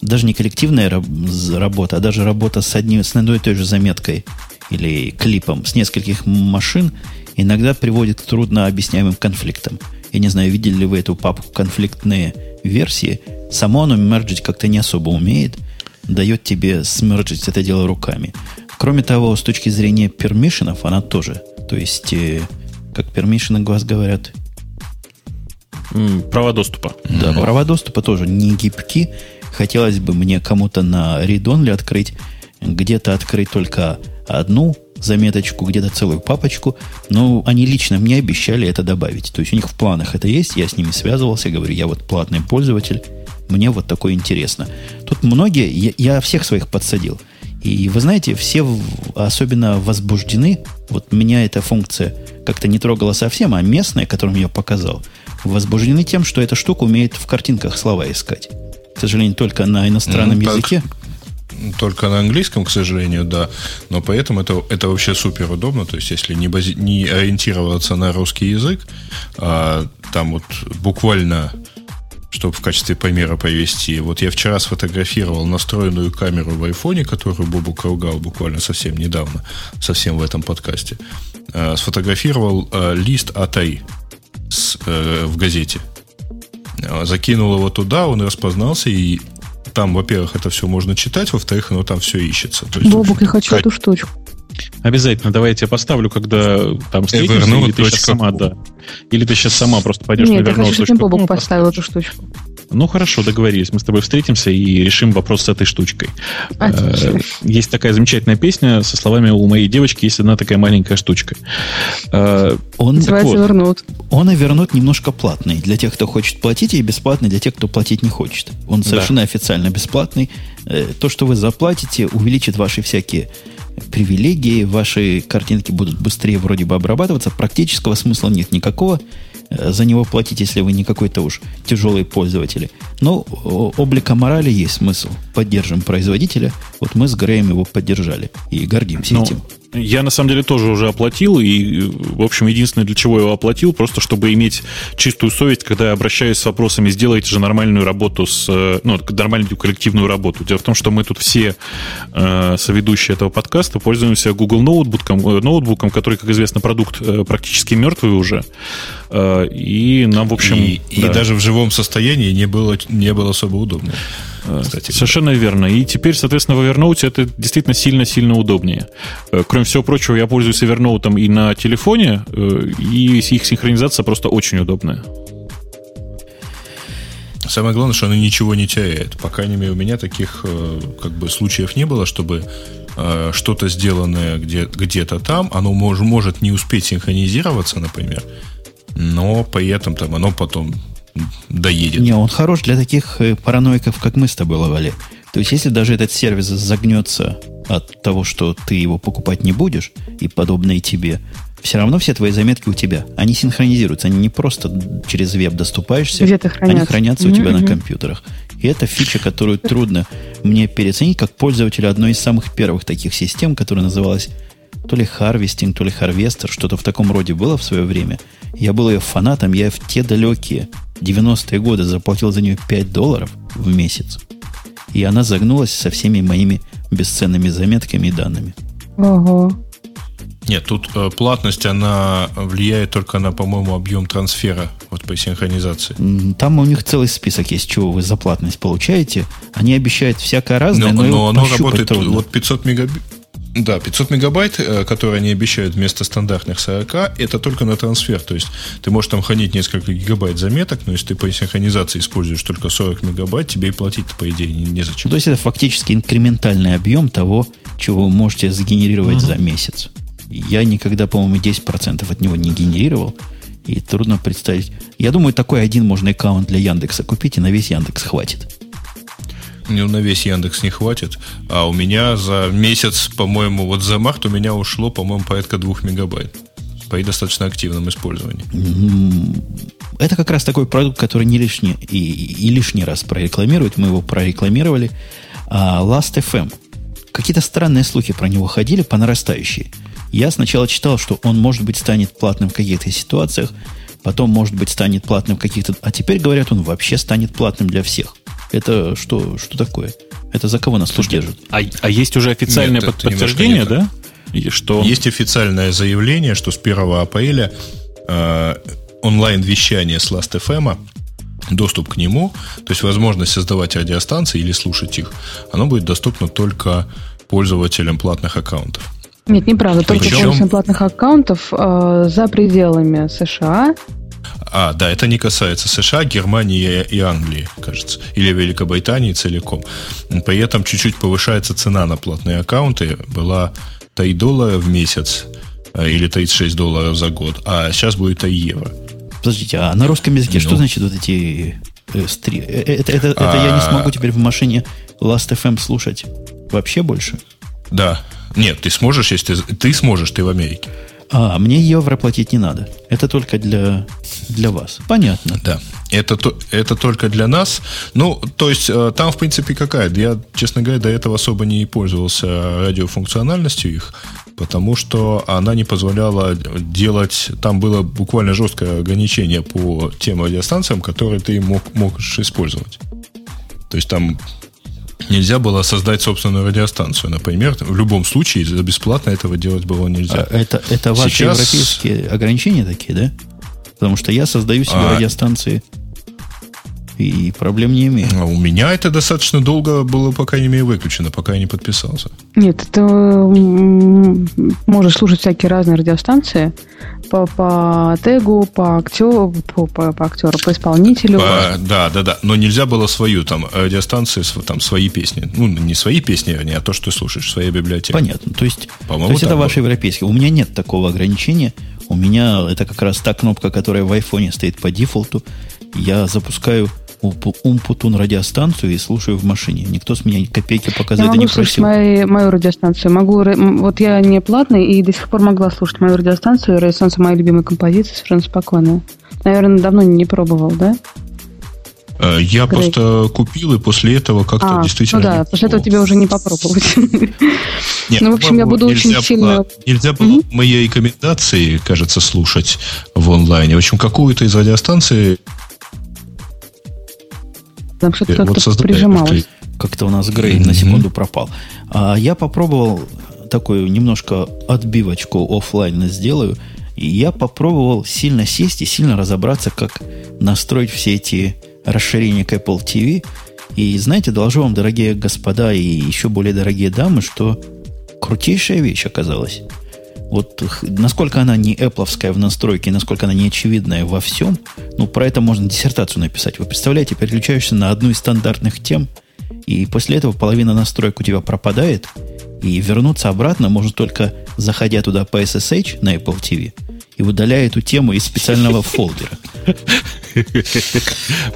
даже не коллективная работа, а даже работа с, одним, с одной и той же заметкой или клипом с нескольких машин иногда приводит к трудно объясняемым конфликтам. Я не знаю, видели ли вы эту папку конфликтные версии. Само оно мерджить как-то не особо умеет, дает тебе смерджить это дело руками. Кроме того, с точки зрения пермишенов, она тоже. То есть, э, как пермишины глаз говорят, Права доступа. да, права доступа тоже не гибки. Хотелось бы мне кому-то на read-only открыть, где-то открыть только одну заметочку, где-то целую папочку. Но они лично мне обещали это добавить. То есть у них в планах это есть. Я с ними связывался, говорю, я вот платный пользователь, мне вот такое интересно. Тут многие, я, я всех своих подсадил. И вы знаете, все особенно возбуждены. Вот меня эта функция как-то не трогала совсем, а местная, которую я показал, возбуждены тем, что эта штука умеет в картинках слова искать. К сожалению, только на иностранном Ну, так. языке. Только на английском, к сожалению, да. Но поэтому это, это вообще супер удобно. То есть, если не, бази- не ориентироваться на русский язык, а, там вот буквально, чтобы в качестве примера привести, вот я вчера сфотографировал настроенную камеру в айфоне, которую Бобук ругал буквально совсем недавно, совсем в этом подкасте. А, сфотографировал а, лист А3 с, э, в газете. А, Закинул его туда, он распознался, и там, во-первых, это все можно читать, во-вторых, оно там все ищется. То есть, общем, я хочу эту штучку. Обязательно, давай я тебе поставлю, когда там встретимся, или ты сейчас точка сама, да. Или ты сейчас сама просто пойдешь Нет, на я хочу, чтобы поставишь. поставил эту штучку. Ну, хорошо, договорились. Мы с тобой встретимся и решим вопрос с этой штучкой. Отлично. Э, Есть такая замечательная песня со словами «У моей девочки есть одна такая маленькая штучка». Э, Он, Называется вот. вернут. он и вернуть немножко платный. Для тех, кто хочет платить, и бесплатный для тех, кто платить не хочет. Он совершенно официально бесплатный. Э, То, что вы заплатите, увеличит ваши всякие привилегии, ваши картинки будут быстрее вроде бы обрабатываться. Практического смысла нет никакого за него платить, если вы не какой-то уж тяжелый пользователь. Но облика морали есть смысл. Поддержим производителя. Вот мы с Греем его поддержали и гордимся Ну, этим. Я, на самом деле, тоже уже оплатил, и, в общем, единственное, для чего я его оплатил, просто чтобы иметь чистую совесть, когда я обращаюсь с вопросами, сделайте же нормальную работу, с, э, ну, нормальную коллективную работу. Дело в том, что мы тут все э, соведущие этого подкаста пользуемся Google ноутбуком, э, ноутбуком, который, как известно, продукт э, практически мертвый уже. Э, и нам, в общем... и, и да. даже в живом состоянии не было, не было особо удобно. Э, Кстати, Совершенно верно. И теперь, соответственно, в Evernote это действительно сильно-сильно удобнее. Э, Кроме всего прочего, я пользуюсь Evernote и на телефоне, э, и их синхронизация просто очень удобная. Самое главное, что она ничего не теряет. По крайней мере, у меня таких э, как бы случаев не было, чтобы э, что-то сделанное где, где-то там, оно мож, может не успеть синхронизироваться, например, но при этом там оно потом доедет. Не, он хорош для таких параноиков, как мы с тобой, Лавале. То есть, если даже этот сервис загнется от того, что ты его покупать не будешь, и подобные тебе, все равно все твои заметки у тебя. Они синхронизируются. Они не просто через веб доступаешься. Где-то Они хранятся. хранятся у тебя на компьютерах. И это фича, которую трудно мне переоценить, как пользователя одной из самых первых таких систем, которая называлась то ли Harvesting, то ли Harvester, что-то в таком роде было в свое время. Я был ее фанатом, я в те далекие 90-е годы заплатил за нее 5 долларов в месяц. И она загнулась со всеми моими бесценными заметками и данными. Ого. Нет, тут э, платность, она влияет только на, по-моему, объем трансфера вот по синхронизации. Там у них целый список есть, чего вы за платность получаете. Они обещают всякое разное, но, но, но оно работает, трудно. вот 500 мегабит, да, 500 мегабайт, э, которые они обещают вместо стандартных 40, это только на трансфер. То есть ты можешь там хранить несколько гигабайт заметок, но если ты по синхронизации используешь только 40 мегабайт, тебе и платить по идее, не, незачем. То есть это фактически инкрементальный объем того, чего вы можете сгенерировать за месяц. Я никогда, по-моему, 10% от него не генерировал. И трудно представить. Я думаю, такой один можно аккаунт для Яндекса купить, и на весь Яндекс хватит. На весь Яндекс не хватит. А у меня за месяц, по-моему, вот за март у меня ушло, по-моему, порядка 2 мегабайт. При достаточно активном использовании. Это как раз такой продукт, который не лишний и, и лишний раз прорекламирует. Мы его прорекламировали. А Last.fm. Какие-то странные слухи про него ходили по нарастающей. Я сначала читал, что он, может быть, станет платным в каких-то ситуациях, потом, может быть, станет платным в каких-то... А теперь, говорят, он вообще станет платным для всех. Это что, что такое? Это за кого нас тут держат? А, а есть уже официальное Нет, подтверждение, да? И Что Есть официальное заявление, что с 1 апреля э, онлайн-вещание с Last.fm, доступ к нему, то есть возможность создавать радиостанции или слушать их, оно будет доступно только пользователям платных аккаунтов. Нет, неправда. Только Причем- пользователям платных аккаунтов э, за пределами США. А, да, это не касается США, Германии и Англии, кажется. Или Великобритании целиком. При этом чуть-чуть повышается цена на платные аккаунты. Была 3 доллара в месяц э, или 36 долларов за год, а сейчас будет 3 евро. Подождите, а на русском языке Ну. что значит вот эти э, стри- э, Это, это, это я не А. смогу теперь в машине Last.fm слушать вообще больше? Да. Нет, ты сможешь, если ты, ты сможешь, ты в Америке. А, мне евро платить не надо. Это только для, для вас. Понятно. Да. Это, то- это только для нас. Ну, то есть, э, там, в принципе, какая? Я, честно говоря, до этого особо не пользовался радиофункциональностью их, потому что она не позволяла делать... Там было буквально жесткое ограничение по тем радиостанциям, которые ты мог, можешь использовать. То есть, там нельзя было создать собственную радиостанцию, например. В любом случае, за бесплатно этого делать было нельзя. А это, это ваши Сейчас- европейские ограничения такие, да? Потому что я создаю себе А. радиостанции и проблем не имею. А у меня это достаточно долго было, по крайней мере, выключено, пока я не подписался. Нет, ты можешь слушать всякие разные радиостанции по, по тегу, по актеру, по, по, по актеру, по исполнителю. По- да, да, да. Но нельзя было свою там радиостанции, св- там свои песни. Ну, не свои песни, вернее, а то, что ты слушаешь, своя библиотека. Понятно. То есть, По-моему, то есть это ваши европейские. У меня нет такого ограничения. У меня это как раз та кнопка, которая в айфоне стоит по дефолту. Я запускаю Умпутун радиостанцию и слушаю в машине. Никто с меня ни копейки пока за Я это могу не слушать просил. мои- мою радиостанцию. Могу, вот я не платный и до сих пор могла слушать мою радиостанцию. Радиостанция моей любимой композиции совершенно спокойно. Наверное, давно не пробовал, да? Э, Я Грей. просто купил, и после этого как-то А, действительно... ну да, не после этого тебе уже не попробовать. Нет, ну, в общем, я буду очень сильно- нельзя было мои рекомендации, кажется, слушать в онлайне. В общем, какую-то из радиостанций Там что-то э, вот как-то создали. прижималось. Как-то у нас Грей на Мгм. секунду пропал. А я попробовал такую немножко отбивочку офлайн сделаю. И я попробовал сильно сесть и сильно разобраться, как настроить все эти расширения к Apple TV. И знаете, доложу вам, дорогие господа и еще более дорогие дамы, что крутейшая вещь оказалась. Вот насколько она не эпловская в настройке, насколько она не очевидная во всем, ну, про это можно диссертацию написать. Вы представляете, переключаешься на одну из стандартных тем, и после этого половина настроек у тебя пропадает, и вернуться обратно можно только заходя туда по SSH на Apple TV и удаляя эту тему из специального фолдера.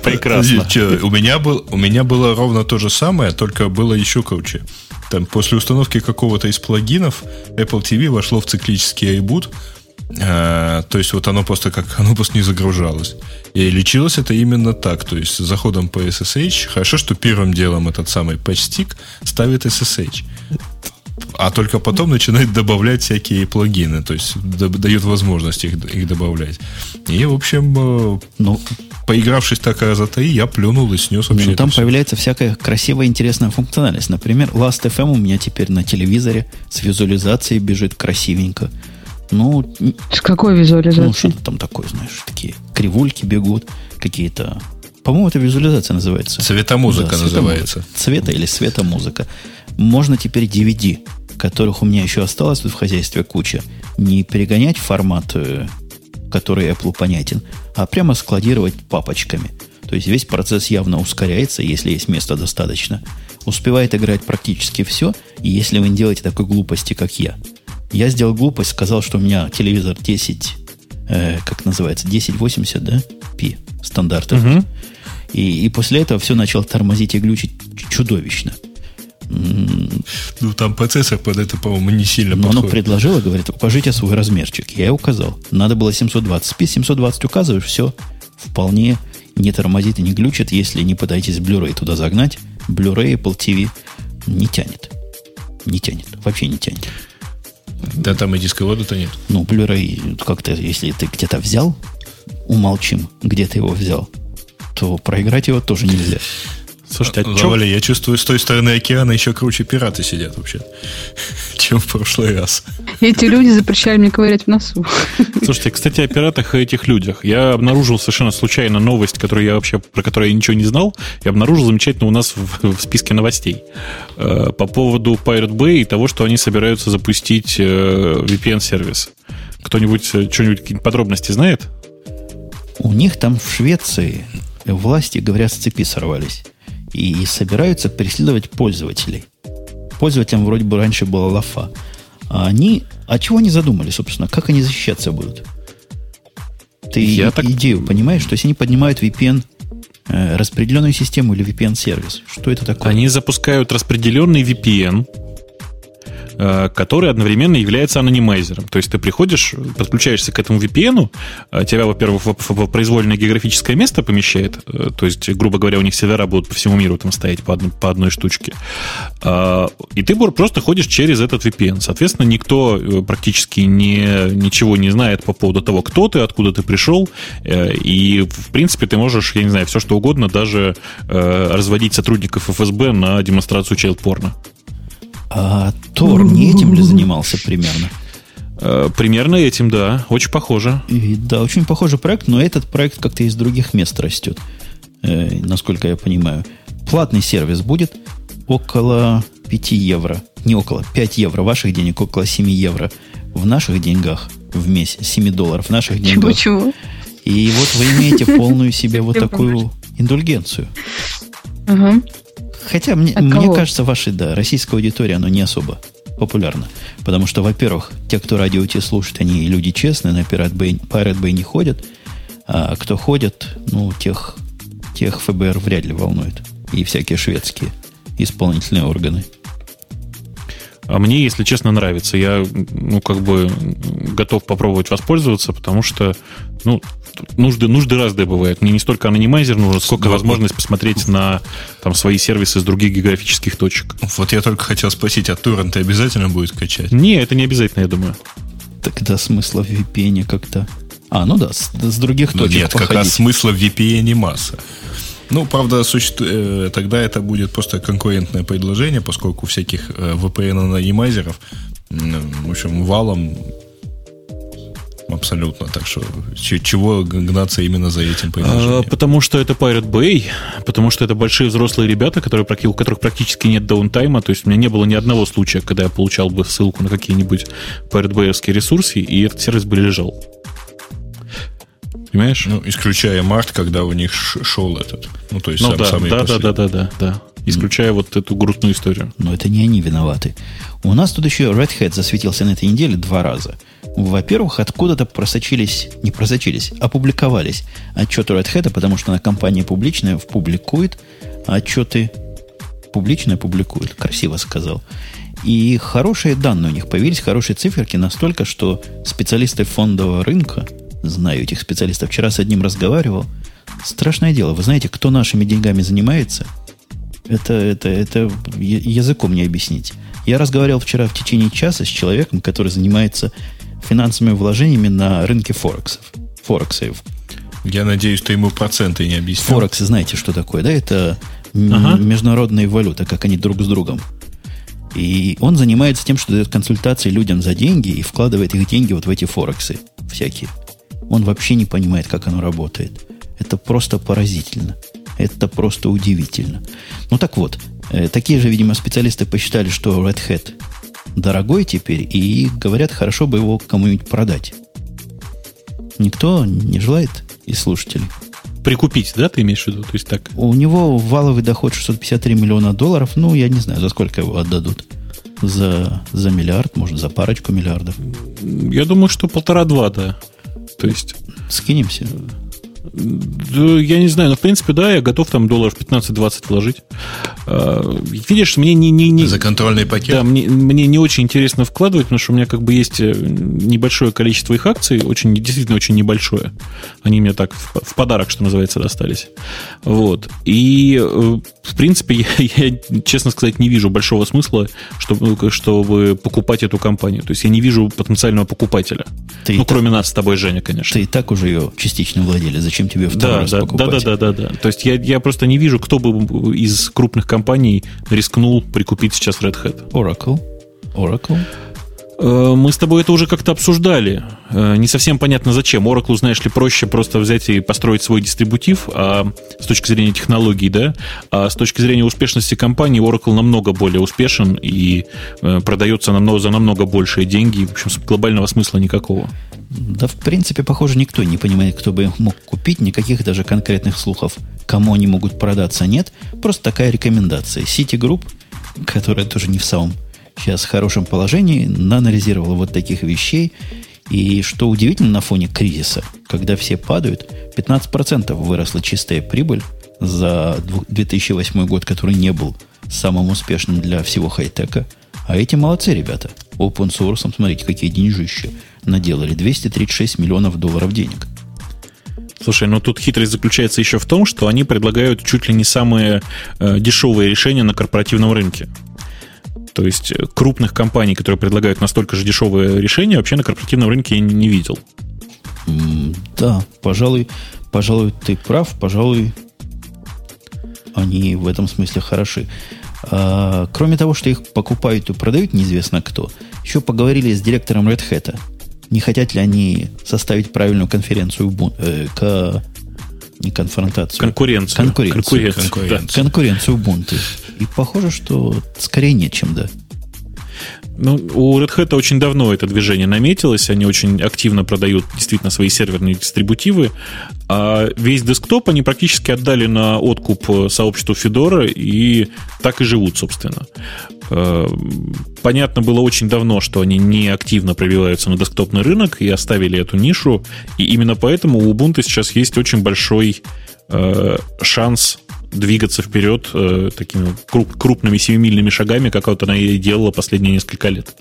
прекрасно. У, меня был, у меня было ровно то же самое, только было еще круче. Там, после установки какого-то из плагинов Apple TV вошло в циклический ребут. А, то есть вот оно просто как оно просто не загружалось. И лечилось это именно так. То есть с заходом по SSH. Хорошо, что первым делом этот самый патчстик ставит SSH. А только потом начинает добавлять всякие плагины. То есть да- дает возможность их, их добавлять. И, в общем, э, Ну, поигравшись так раза три, я плюнул и снес вообще. Ну, там все. появляется всякая красивая, интересная функциональность. Например, Last.fm у меня теперь на телевизоре с визуализацией бежит красивенько. Ну, с какой визуализацией? Ну, что-то там такое, знаешь, такие кривульки бегут, какие-то по-моему, это визуализация называется. Цветомузыка да, называется. Цвета или светомузыка. Можно теперь DVD, которых у меня еще осталось тут в хозяйстве куча, не перегонять в формат, э, который Apple понятен, а прямо складировать папочками. То есть весь процесс явно ускоряется, если есть места достаточно. Успевает играть практически все, и если вы не делаете такой глупости, как я. Я сделал глупость, сказал, что у меня телевизор 10, э, как называется, 1080, да? Пи стандарта. Угу. И, и после этого все начало тормозить и глючить чудовищно. Ну, там процессор под это, по-моему, не сильно Но подходит. оно предложило, говорит, укажите свой размерчик. Я указал. Надо было 720. Спи 720 указываешь, все. Вполне не тормозит и не глючит, если не пытаетесь Blu-ray туда загнать. Blu-ray Apple TV не тянет. Не тянет. Вообще не тянет. Да там и дисковода-то нет. Ну, Blu-ray, как-то, если ты где-то взял, умолчим, где ты его взял то проиграть его тоже нельзя. Слушайте, а Завали, я чувствую, с той стороны океана еще круче пираты сидят вообще, чем в прошлый раз. Эти люди запрещали мне ковырять в носу. Слушайте, кстати, о пиратах и этих людях. Я обнаружил совершенно случайно новость, которую я вообще, про которую я ничего не знал. Я обнаружил замечательно у нас в, в списке новостей. Э, по поводу Pirate Bay и того, что они собираются запустить э, VPN-сервис. Кто-нибудь э, что-нибудь, какие подробности знает? У них там в Швеции власти, говорят, с цепи сорвались. И, и собираются преследовать пользователей. Пользователям вроде бы раньше была лафа. А они... А чего они задумали, собственно? Как они защищаться будут? Ты Я так... идею понимаешь, что если они поднимают VPN э, распределенную систему или VPN-сервис, что это такое? Они запускают распределенный VPN, который одновременно является анонимайзером. То есть ты приходишь, подключаешься к этому VPN, э, тебя, во-первых, в произвольное географическое место помещает, э, то есть, грубо говоря, у них сервера будут по всему миру там стоять по, одной, по одной штучке. И ты просто ходишь через этот VPN. Соответственно, никто практически не, ничего не знает по поводу того, кто ты, откуда ты пришел. И, в принципе, ты можешь, я не знаю, все что угодно, даже разводить сотрудников ФСБ на демонстрацию чайлд-порно. А Тор не этим ли занимался примерно? Э, примерно этим, да. Очень похоже. И, да, очень похожий проект, но этот проект как-то из других мест растет, э, насколько я понимаю. Платный сервис будет около 5 евро. Не около, 5 евро ваших денег, около 7 евро в наших деньгах в месяц, 7 долларов в наших деньгах. Чего-чего? И вот вы имеете полную себе вот такую индульгенцию. Ага. Хотя мне, мне кажется, вашей, да, российская аудитория, оно не особо популярно. Потому что, во-первых, те, кто радио Ти слушают, они люди честные, на Pirate Bay, Pirate Bay не ходят. А кто ходят, ну, тех, тех ФБР вряд ли волнует. И всякие шведские исполнительные органы. А мне, если честно, нравится. Я, ну, как бы готов попробовать воспользоваться, потому что, ну, нужды, нужды разные бывают. Мне не столько анонимайзер нужен, сколько возможность посмотреть на там, свои сервисы с других географических точек. Вот я только хотел спросить, а торренты обязательно будет качать? Не, это не обязательно, я думаю. Тогда смысла в VPN как-то... А, ну да, с, с других ну, точек Нет, походить. как раз смысла в VPN масса. Ну, правда, существует, э, тогда это будет просто конкурентное предложение, поскольку всяких э, VPN-анонимайзеров, в общем, валом Абсолютно. Так что чего гнаться именно за этим А, потому что это Pirate Bay, потому что это большие взрослые ребята, которые, у которых практически нет даунтайма. То есть у меня не было ни одного случая, когда я получал бы ссылку на какие-нибудь Pirate Bay ресурсы, и этот сервис бы лежал. Понимаешь? Ну, исключая март, когда у них шел этот. Ну, то есть ну, сам, да, самый да, да, да, да, да, да. Исключая вот эту грустную историю. Но это не они виноваты. У нас тут еще Red Hat засветился на этой неделе два раза. Во-первых, откуда-то просочились, не просочились, опубликовались отчеты Red Hat, потому что она компания публичная, публикует отчеты публичные публикует, красиво сказал. И хорошие данные у них появились, хорошие циферки настолько, что специалисты фондового рынка, знаю этих специалистов, вчера с одним разговаривал, страшное дело. Вы знаете, кто нашими деньгами занимается? Это, это, это языком не объяснить. Я разговаривал вчера в течение часа с человеком, который занимается финансовыми вложениями на рынке Форексов. Форексов. Я надеюсь, ты ему проценты не объяснил. Форекс, знаете, что такое, да? Это ага. международные валюты, как они друг с другом. И он занимается тем, что дает консультации людям за деньги и вкладывает их деньги вот в эти форексы всякие. Он вообще не понимает, как оно работает. Это просто поразительно. Это просто удивительно. Ну так вот, э, такие же, видимо, специалисты посчитали, что Red Hat дорогой теперь, и говорят, хорошо бы его кому-нибудь продать. Никто не желает из слушателей. Прикупить, да, ты имеешь в виду? То есть так. У него валовый доход 653 миллиона долларов. Ну, я не знаю, за сколько его отдадут. За, за миллиард, может, за парочку миллиардов. Я думаю, что полтора-два, да. То есть... Скинемся. Я не знаю, но в принципе, да, я готов там долларов 15-20 вложить. А, видишь, мне не... не, не За контрольный пакет? Да, мне, мне не очень интересно вкладывать, потому что у меня как бы есть э, небольшое количество их акций, очень, действительно очень небольшое. Они мне так в, в подарок, что называется, достались. Вот. И, э, в принципе, я, я, честно сказать, не вижу большого смысла, чтобы, чтобы покупать эту компанию. То есть я не вижу потенциального покупателя. Ты ну, кроме так, нас с тобой, Женя, конечно. Ты и так уже ее частично владели. Зачем тебе второй да, раз да, покупать? Да, да, да, да, да. То есть я, я просто не вижу, кто бы из крупных компаний рискнул прикупить сейчас Red Hat. Oracle. Oracle. Э, мы с тобой это уже как-то обсуждали. Э, не совсем понятно зачем. Oracle, знаешь ли, проще просто взять и построить свой дистрибутив а, с точки зрения технологий, да, а с точки зрения успешности компании Oracle намного более успешен и э, продается намного, за намного большие деньги. В общем, глобального смысла никакого. Да, в принципе, похоже, никто не понимает, кто бы мог купить. Никаких даже конкретных слухов, кому они могут продаться, нет. Просто такая рекомендация. Citigroup, которая тоже не в самом сейчас хорошем положении, анализировала вот таких вещей. И что удивительно на фоне кризиса, когда все падают, 15% выросла чистая прибыль за 2008 год, который не был самым успешным для всего хай-тека. А эти молодцы, ребята. Open source, смотрите, какие деньжища наделали 236 миллионов долларов денег. Слушай, ну тут хитрость заключается еще в том, что они предлагают чуть ли не самые э, дешевые решения на корпоративном рынке. То есть э, крупных компаний, которые предлагают настолько же дешевые решения, вообще на корпоративном рынке я не, не видел. Да, пожалуй, пожалуй, ты прав, пожалуй, они в этом смысле хороши. А, кроме того, что их покупают и продают неизвестно кто, еще поговорили с директором Red Hat не хотят ли они составить правильную конференцию, э, к, не конфронтацию. Конкуренцию. Конкуренцию. Конкуренцию, конкуренцию. Да. конкуренцию Ubuntu. И похоже, что скорее нет, чем да. Ну, у Red Hat очень давно это движение наметилось, они очень активно продают действительно свои серверные дистрибутивы, а весь десктоп они практически отдали на откуп сообществу Fedora и так и живут, собственно. Э, понятно было очень давно, что они не активно пробиваются на десктопный рынок и оставили эту нишу, и именно поэтому у Ubuntu сейчас есть очень большой э, шанс двигаться вперед э, такими круп, крупными семимильными шагами, как вот она и делала последние несколько лет.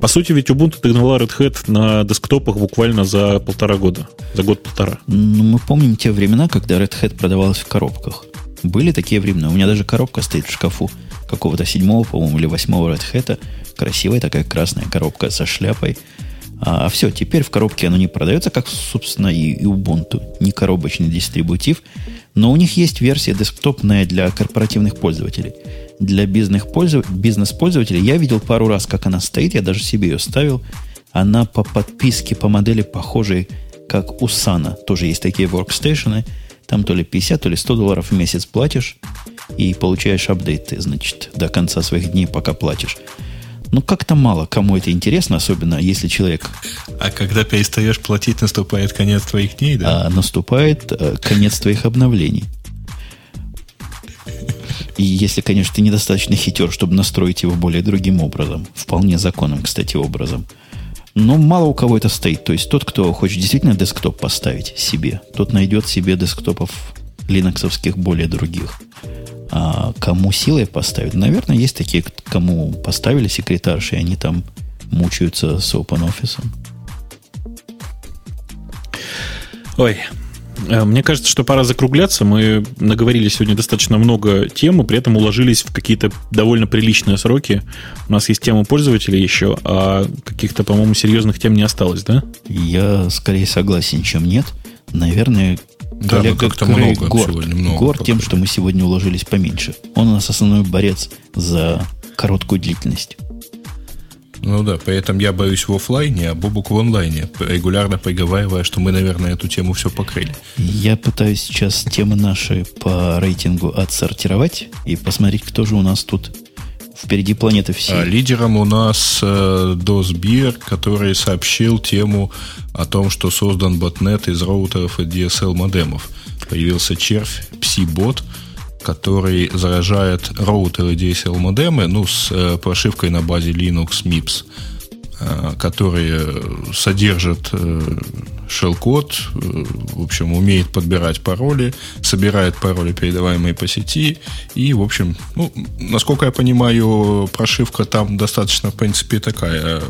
По сути, ведь Ubuntu догнала Red Hat на десктопах буквально за полтора года, за год-полтора. Ну, мы помним те времена, когда Red Hat продавалась в коробках. Были такие времена. У меня даже коробка стоит в шкафу какого-то седьмого, по-моему, или восьмого Red Hat. Красивая такая красная коробка со шляпой. А, а все, теперь в коробке оно не продается, как, собственно, и, и Ubuntu. Не коробочный дистрибутив. Но у них есть версия десктопная для корпоративных пользователей. Для бизнес-пользователей я видел пару раз, как она стоит, я даже себе ее ставил. Она по подписке, по модели похожей, как у Сана. Тоже есть такие воркстейшены. Там то ли 50, то ли 100 долларов в месяц платишь и получаешь апдейты, значит, до конца своих дней, пока платишь. Ну, как-то мало кому это интересно, особенно если человек... А когда перестаешь платить, наступает конец твоих дней, да? А наступает а, конец твоих обновлений. И если, конечно, ты недостаточно хитер, чтобы настроить его более другим образом, вполне законным, кстати, образом. Но мало у кого это стоит. То есть тот, кто хочет действительно десктоп поставить себе, тот найдет себе десктопов линоксовских более других. А кому силой поставить? Наверное, есть такие, кому поставили секретарши, и они там мучаются с OpenOffice. Ой, э, мне кажется, что пора закругляться. Мы наговорили сегодня достаточно много тем, и при этом уложились в какие-то довольно приличные сроки. У нас есть тема пользователей еще, а каких-то, по-моему, серьезных тем не осталось, да? Я скорее согласен, чем нет. Наверное, Да, Коллега как-то много горд, сегодня много. Горд тем, что мы сегодня уложились поменьше. Он у нас основной борец за короткую длительность. Ну да, поэтому я боюсь в офлайне, а Бобук в онлайне, регулярно приговаривая, что мы, наверное, эту тему все покрыли. Я пытаюсь сейчас темы наши по рейтингу отсортировать и посмотреть, кто же у нас тут впереди планеты всей. А лидером у нас э, Досбир, который сообщил тему о том, что создан ботнет из роутеров и DSL модемов. Появился червь, пси-бот, который заражает роутеры DSL модемы, ну, с э, прошивкой на базе Linux MIPS, э, которые содержат э, shell-код, э, в общем, умеет подбирать пароли, собирает пароли, передаваемые по сети, и, в общем, ну, насколько я понимаю, прошивка там достаточно, в принципе, такая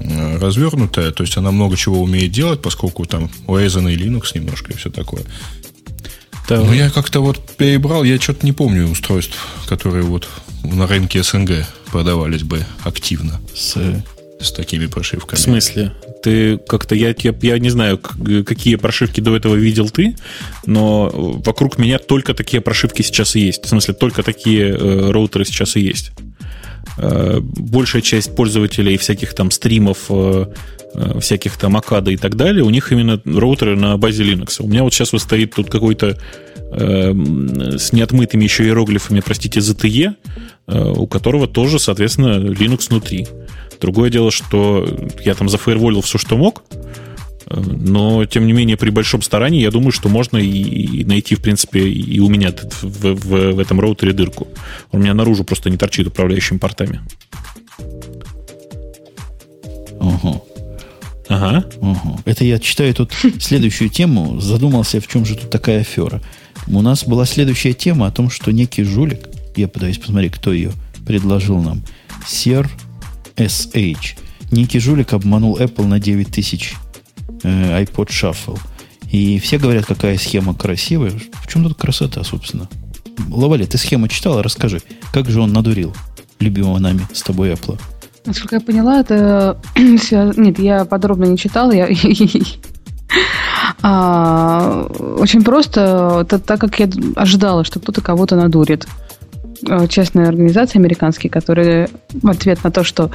э, развернутая, то есть она много чего умеет делать, поскольку там урезанный Linux немножко и все такое. Да. Ну, я как-то вот перебрал, я что-то не помню устройств, которые вот на рынке СНГ продавались бы активно. С, с такими прошивками. В смысле? Ты как-то, я, я, я не знаю, какие прошивки до этого видел ты, но вокруг меня только такие прошивки сейчас и есть. В смысле, только такие э, роутеры сейчас и есть. Э, большая часть пользователей всяких там стримов, э, э, всяких там Акада и так далее, у них именно роутеры на базе Linux. У меня вот сейчас вот стоит тут какой-то э, с неотмытыми еще иероглифами, простите, ZTE, у которого тоже, соответственно, Linux внутри. Другое дело, что я там зафаерволил все, что мог, но, тем не менее, при большом старании, я думаю, что можно и, найти, в принципе, и у меня в, в, в этом роутере дырку. Он у меня наружу просто не торчит управляющими портами. Ага. Ага. Ага. Это я читаю тут следующую тему, задумался, в чем же тут такая афера. У нас была следующая тема о том, что некий жулик, я пытаюсь посмотреть, кто ее предложил нам, Сер SH, некий жулик обманул Apple на 9 тысяч э, iPod Shuffle. И все говорят, какая схема красивая. В чем тут красота, собственно? Лавали, ты схему читала? Расскажи, как же он надурил любимого нами с тобой Apple? Насколько я поняла, это... Нет, я подробно не читала. Я... а, очень просто, это так как я ожидала, что кто-то кого-то надурит. Э, частные организации американские, которые в ответ на то, что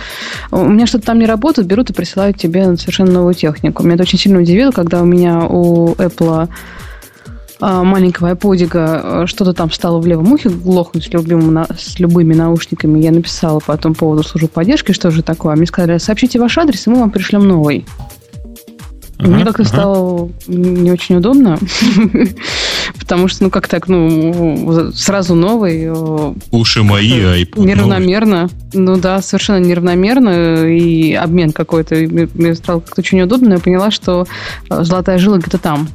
у меня что-то там не работает, берут и присылают тебе совершенно новую технику. Меня это очень сильно удивило, когда у меня у Apple э, маленького iPodика э, что-то там стало в левом ухе глохнуть с, любым, с любыми наушниками. Я написала по этому поводу службу поддержки, что же такое. Мне сказали, сообщите ваш адрес, и мы вам пришлем новый. Uh-huh, Мне как-то uh-huh. стало не очень удобно. Потому что, ну, как так, ну, сразу новый. Э, Уши мои, а iPod Неравномерно. Новый. Ну да, совершенно неравномерно. И обмен какой-то. Мне стало как-то очень неудобно. Я поняла, что э, золотая жила где-то там.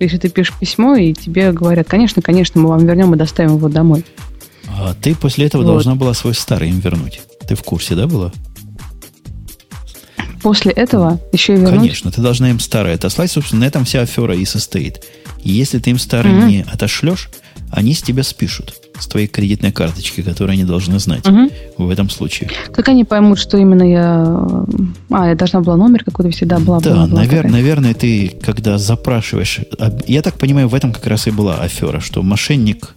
Если ты пишешь письмо, и тебе говорят, конечно, конечно, мы вам вернем и доставим его домой. А ты после этого вот. должна была свой старый им вернуть. Ты в курсе, да, была? После этого еще и вернуть? Конечно, ты должна им старое отослать. Собственно, на этом вся афера и состоит. И если ты им старый mm-hmm. не отошлешь, они с тебя спишут с твоей кредитной карточки, которую они должны знать угу. в этом случае. Как они поймут, что именно я... А, я должна была номер какой-то всегда была. Да, навер... наверное, ты, когда запрашиваешь... Я так понимаю, в этом как раз и была афера, что мошенник,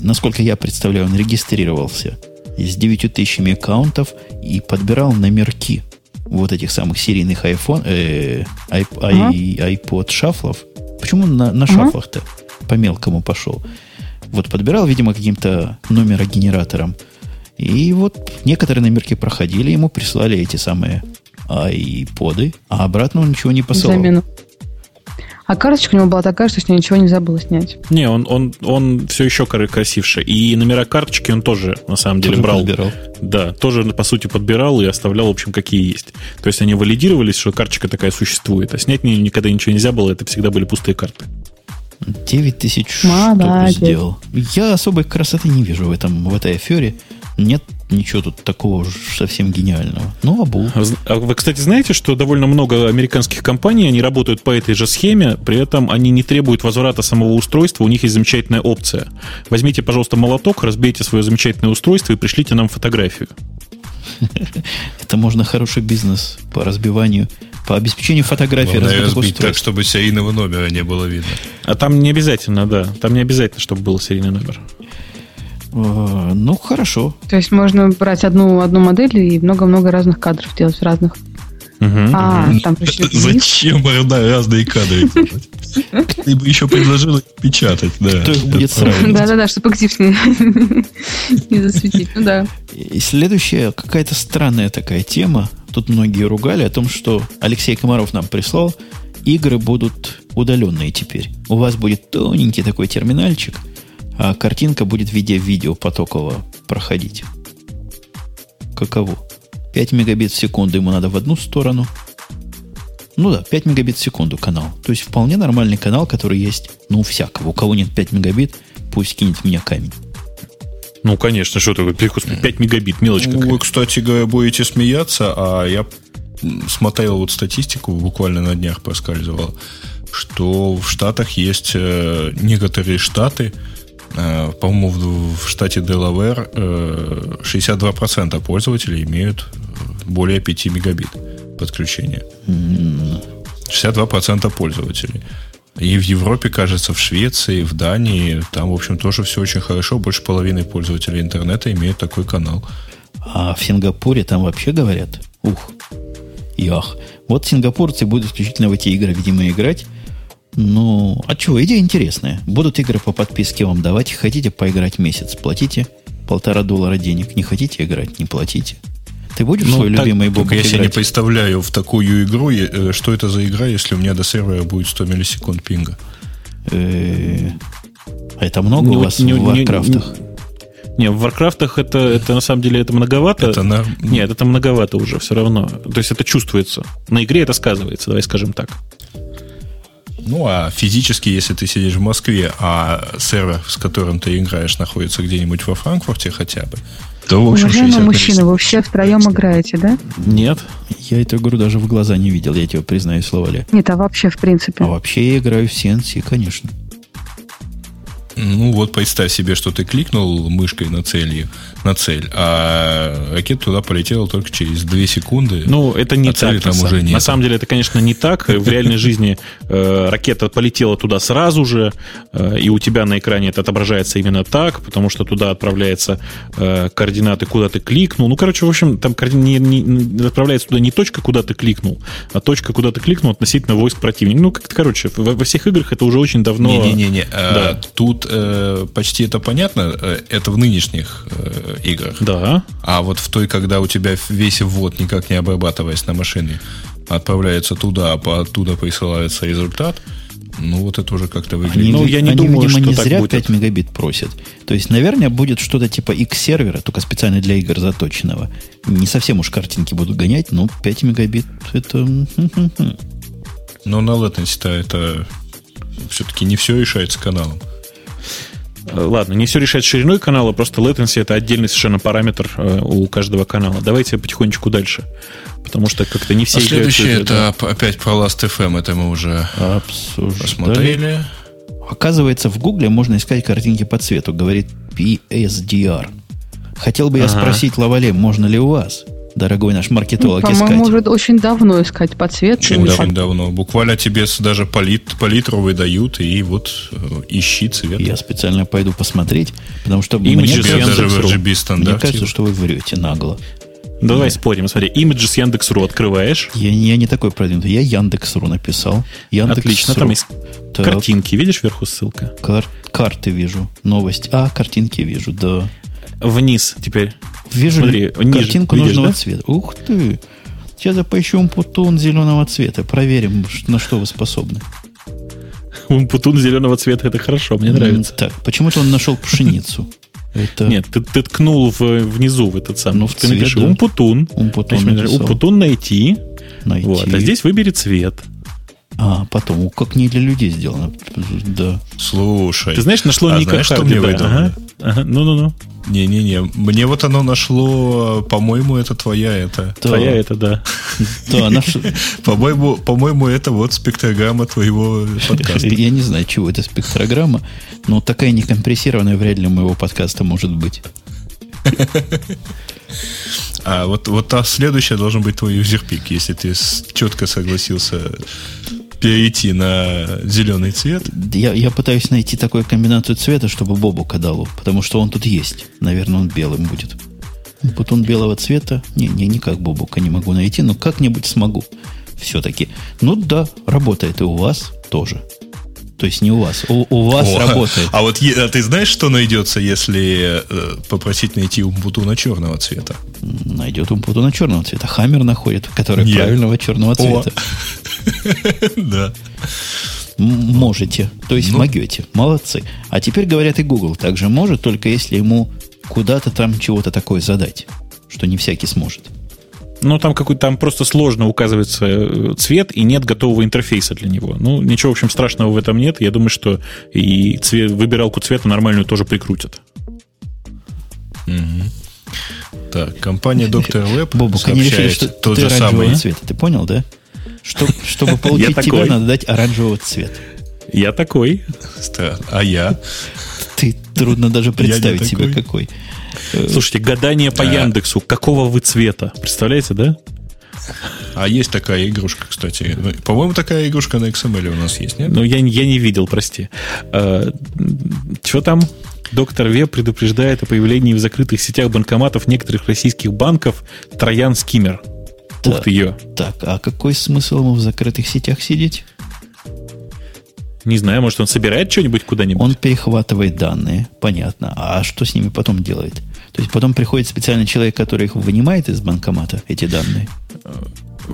насколько я представляю, он регистрировался с 9 тысячами аккаунтов и подбирал номерки вот этих самых серийных iPhone, э, iP, ага. iPod шафлов. Почему на, на шафлах-то по мелкому пошел? Вот подбирал, видимо, каким-то номерогенератором. И вот некоторые номерки проходили, ему прислали эти самые айподы, а обратно он ничего не посылал. Замену. А карточка у него была такая, что с нее ничего не забыла снять. Не, он, он, он все еще красивше. И номера карточки он тоже, на самом деле, тоже брал. Подбирал. Да, тоже, по сути, подбирал и оставлял, в общем, какие есть. То есть они валидировались, что карточка такая существует. А снять никогда ничего нельзя было, это всегда были пустые карты. 9 тысяч штук сделал. Я особой красоты не вижу в, этом, в этой афере. Нет ничего тут такого уж совсем гениального. Ну, обул. А вы, кстати, знаете, что довольно много американских компаний, они работают по этой же схеме, при этом они не требуют возврата самого устройства, у них есть замечательная опция. Возьмите, пожалуйста, молоток, разбейте свое замечательное устройство и пришлите нам фотографию. Это можно хороший бизнес по разбиванию, по обеспечению фотографий Главное разбить так, чтобы серийного номера не было видно. А там не обязательно, да. Там не обязательно, чтобы был серийный номер. Э, Ну, хорошо. То есть можно брать одну, одну модель и много-много разных кадров делать разных. Мгм, А, там еще. Зачем да, разные кадры делать? Ты бы еще предложил их печатать, да. Кто их будет? Да-да-да, чтобы актив не, не засветить. Ну да. И следующая какая-то странная такая тема. Тут многие ругали о том, что Алексей Комаров нам прислал. Игры будут удаленные теперь. У вас будет тоненький такой терминальчик, а картинка будет в виде видео потокового проходить. Каково? 5 мегабит в секунду ему надо в одну сторону. Ну да, 5 мегабит в секунду канал. То есть вполне нормальный канал, который есть, ну, у всякого. У кого нет 5 мегабит, пусть кинет в меня камень. Ну, конечно, что такое перекус 5 мегабит, мелочь какая. Вы, кстати говоря, будете смеяться, а я смотрел вот статистику, буквально на днях проскальзывал, что в Штатах есть э, некоторые штаты, по-моему, в, штате Делавэр э, 62% пользователей имеют более 5 мегабит подключения. 62% пользователей. И в Европе, кажется, в Швеции, в Дании, там, в общем, тоже все очень хорошо. Больше половины пользователей интернета имеют такой канал. А в Сингапуре там вообще говорят, ух, и ах. Вот сингапурцы будут исключительно в эти игры, видимо, играть. Ну, а чего, идея интересная. Будут игры по подписке вам давать. Хотите поиграть месяц, платите полтора доллара денег. Не хотите играть, не платите. Ты будешь Ну, свой так- любимый бог я себе не представляю в такую игру, э, что это за игра, если у меня до сервера будет 100 миллисекунд пинга. Э, А это много Не- у вас не- в не- Варкрафтах? Не, в Варкрафтах это, это на самом деле это многовато. Это на- Нет, это многовато уже все равно. То есть это чувствуется. На игре это сказывается, давай скажем так. Ну, а физически, если ты сидишь в Москве, а сервер, с которым ты играешь, находится где-нибудь во Франкфурте хотя бы, то, в общем, Уважаемый 60 мужчина, вы все втроем играете, да? Нет. Я эту игру даже в глаза не видел, я тебе признаюсь, слова ли. Нет, а вообще, в принципе. А вообще я играю в CNC, конечно. Ну, вот представь себе, что ты кликнул мышкой на цель, на цель а ракета туда полетела только через 2 секунды. Ну, это не А так. там на, уже нет. на самом деле, это, конечно, не так. В реальной жизни э, ракета полетела туда сразу же, э, и у тебя на экране это отображается именно так, потому что туда отправляются э, координаты, куда ты кликнул. Ну, короче, в общем, там не, не- отправляется туда не точка, куда ты кликнул, а точка, куда ты кликнул относительно войск противника. Ну, как-то, короче, во, во всех играх это уже очень давно... Не-не-не, Да. тут э, почти это понятно, э, это в нынешних э, играх. Да. А вот в той, когда у тебя весь ввод, никак не обрабатываясь на машине, отправляется туда, а оттуда присылается результат, ну вот это уже как-то выглядит. Они, Ну, я не они, думаю, видимо, что не так зря будет. 5 мегабит просят. То есть, наверное, будет что-то типа X-сервера, только специально для игр заточенного. Не совсем уж картинки будут гонять, но 5 мегабит это... хм, хм, хм. Но на latency-то это все-таки не все решается каналом. Э, Ладно, не все решает шириной канала, просто latency это отдельный совершенно параметр э, у каждого канала. Давайте потихонечку дальше. Потому что как-то не все а следующее это. это опять про Last.fm, это мы уже Обсуждали. посмотрели. Оказывается, в Гугле можно искать картинки по цвету, говорит PSDR. Хотел бы я Ага. спросить, Лавале, можно ли у вас, дорогой наш Ну, маркетолог, По-моему, искать? уже очень давно искать по цвету. Очень, Очень. очень давно. Буквально тебе даже палит, палитру выдают, и вот э, ищи цвет. Я специально пойду посмотреть, потому что Images мне, в Яндекс.ру. RGB мне кажется, что вы врете нагло. Давай спорим. Смотри, имиджи с Яндекс.ру открываешь. Я, я не такой продвинутый. Я Яндекс.ру написал. Яндекс.ру. Отлично. Там есть Так, картинки. Видишь вверху ссылка? кар- карты вижу. Новость. А, картинки вижу, да. Вниз теперь. Вижу Смотри, ниже. картинку Видишь, нужного да? цвета. Ух ты! Сейчас я поищу путун зеленого цвета. Проверим, на что вы способны. Путун зеленого цвета. Это хорошо, мне нравится. Так, почему-то он нашел пшеницу. Это Нет, ты, ты ткнул в, внизу в этот самый. Ну, в ты цвет, напиши да. умпутун. Умпутун Значит, написал. Умпутун найти. найти. Вот. А здесь выбери цвет. А, потом, как не для людей сделано. Да. Слушай. Ты знаешь, нашло а Ника знаешь, что мне да. выдало? Ага. Ага. Ну-ну-ну. Не-не-не. Мне вот оно нашло, по-моему, это твоя это. Твоя это, да. Да, наш- По-моему, по-моему, это вот спектрограмма твоего подкаста. Я не знаю, чего это спектрограмма, но такая некомпрессированная вряд ли у моего подкаста может быть. А вот, вот та следующая должен быть твой юзерпик, если ты четко согласился перейти на зеленый цвет. Я, я пытаюсь найти такую комбинацию цвета, чтобы Бобу кадалу, потому что он тут есть. Наверное, он белым будет. Бутон белого цвета. Не, не, никак Бобука не могу найти, но как-нибудь смогу. Все-таки. Ну да, работает и у вас тоже. То есть не у вас, у, у вас О, работает. А вот а ты знаешь, что найдется, если э, попросить найти умпутуна черного цвета? Найдет умпутуна черного цвета. Хаммер находит, который Нет. правильного черного цвета. Да. Можете, то есть ну. могете. Молодцы. А теперь говорят и Google также может, только если ему куда-то там чего-то такое задать, что не всякий сможет. Ну, там какой-то там просто сложно указывается э, цвет, и нет готового интерфейса для него. Ну, ничего, в общем, страшного в этом нет. Я думаю, что и цвет, выбиралку цвета нормальную тоже прикрутят. Угу. Так, компания Доктор Web Бобу, сообщает решили, что тот ты же самый. цвета. Ты понял, да? Что, чтобы получить тебя, надо дать оранжевого цвета. Я такой. А я? Ты трудно даже представить себе какой. Слушайте, гадание по Яндексу. Какого вы цвета? Представляете, да? А есть такая игрушка, кстати. По-моему, такая игрушка на XML у нас есть, нет? Ну, я, я не видел, прости. А, что там? Доктор Веб предупреждает о появлении в закрытых сетях банкоматов некоторых российских банков Троян Скиммер. Ух ты ее. Так, а какой смысл ему в закрытых сетях сидеть? Не знаю, может, он собирает что-нибудь куда-нибудь? Он перехватывает данные, понятно. А что с ними потом делает? То есть потом приходит специальный человек, который их вынимает из банкомата, эти данные?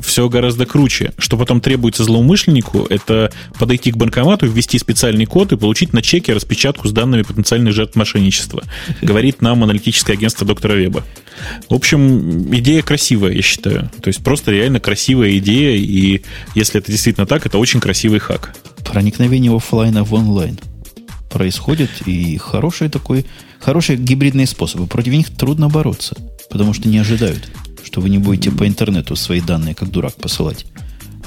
все гораздо круче. Что потом требуется злоумышленнику, это подойти к банкомату, ввести специальный код и получить на чеке распечатку с данными потенциальных жертв мошенничества. Говорит нам аналитическое агентство доктора Веба. В общем, идея красивая, я считаю. То есть просто реально красивая идея, и если это действительно так, это очень красивый хак. Проникновение офлайна в онлайн происходит, и хороший такой, хорошие гибридные способы. Против них трудно бороться, потому что не ожидают что вы не будете по интернету свои данные как дурак посылать.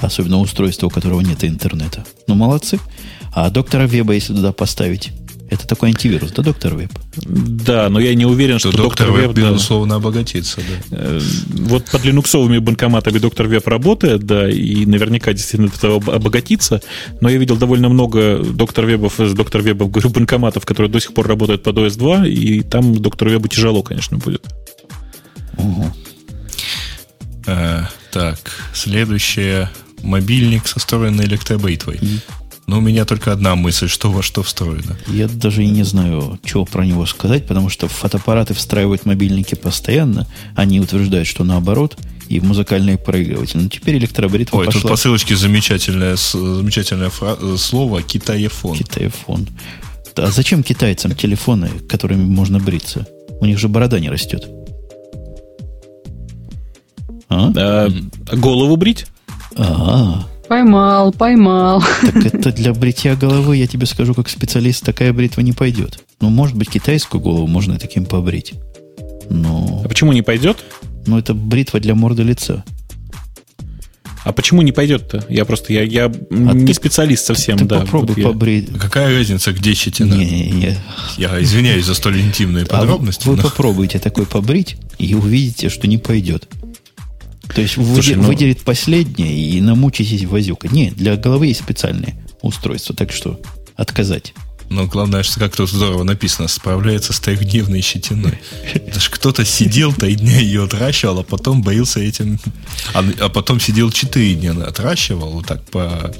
Особенно устройство, у которого нет интернета. Ну, молодцы. А доктора Веба, если туда поставить, это такой антивирус, да, доктор Веб? Да, но я не уверен, что, что доктор, доктор Веб, безусловно, да, обогатится. Да. Э, вот под линуксовыми банкоматами доктор Веб работает, да, и наверняка действительно это обогатится, но я видел довольно много доктор Вебов, с доктор Вебов, говорю, банкоматов, которые до сих пор работают под OS 2, и там доктору Вебу тяжело, конечно, будет. Угу. Э, так, следующее. Мобильник со встроенной электробритвой. Но у меня только одна мысль, что во что встроено. Я даже и не знаю, чего про него сказать, потому что фотоаппараты встраивают мобильники постоянно. Они утверждают, что наоборот, и в музыкальные проигрыватели. Но теперь электробритва Ой, пошла... тут по ссылочке замечательное, замечательное фра... слово «китаефон». Китаефон. А зачем китайцам телефоны, которыми можно бриться? У них же борода не растет. А? А, голову брить? А, Поймал, поймал. Так это для бритья головы, я тебе скажу, как специалист, такая бритва не пойдет. Ну, может быть, китайскую голову можно таким побрить. Но... А почему не пойдет? Ну, это бритва для морды лица. А почему не пойдет-то? Я просто, я, я а не ты, специалист совсем, ты, да. попробуй вот побрить. Какая разница, где щетина? Не, не. Я извиняюсь за столь интимные подробности. А вы, но... вы попробуйте такой побрить, и увидите, что не пойдет. То есть Слушай, ну... выделит последнее и намучитесь возюка. Нет, для головы есть специальные устройства, так что отказать. Но главное, что как тут здорово написано, справляется с трехдневной щетиной. Даже кто-то сидел три дня ее отращивал, а потом боился этим... А, а потом сидел четыре дня отращивал вот так по,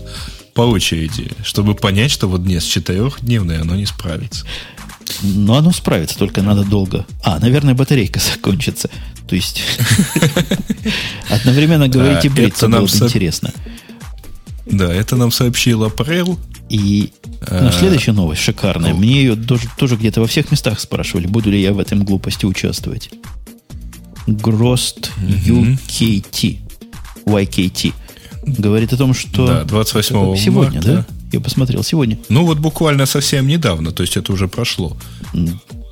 по очереди, чтобы понять, что вот днес четырехдневной оно не справится. Но оно справится, только надо долго. А, наверное, батарейка закончится. То есть одновременно говорить и бриться было бы интересно. Да, это нам сообщил Апрел. И ну, следующая новость шикарная. Мне ее тоже, тоже где-то во всех местах спрашивали, буду ли я в этом глупости участвовать. Грост UKT. YKT. Говорит о том, что... Да, 28 Сегодня, марта. да? Я посмотрел сегодня. Ну, вот буквально совсем недавно, то есть это уже прошло.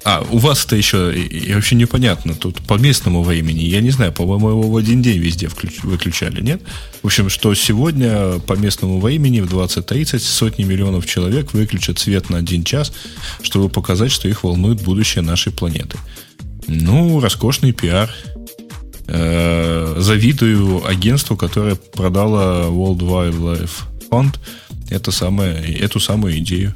А, у вас это еще и, вообще непонятно. Тут по местному времени, я не знаю, по-моему, его в один день везде включ, выключали, нет? В общем, что сегодня по местному времени в 20.30 сотни миллионов человек выключат свет на один час, чтобы показать, что их волнует будущее нашей планеты. Ну, роскошный пиар. Э, завидую агентству, которое продало World Wildlife Fund это самое, эту самую идею.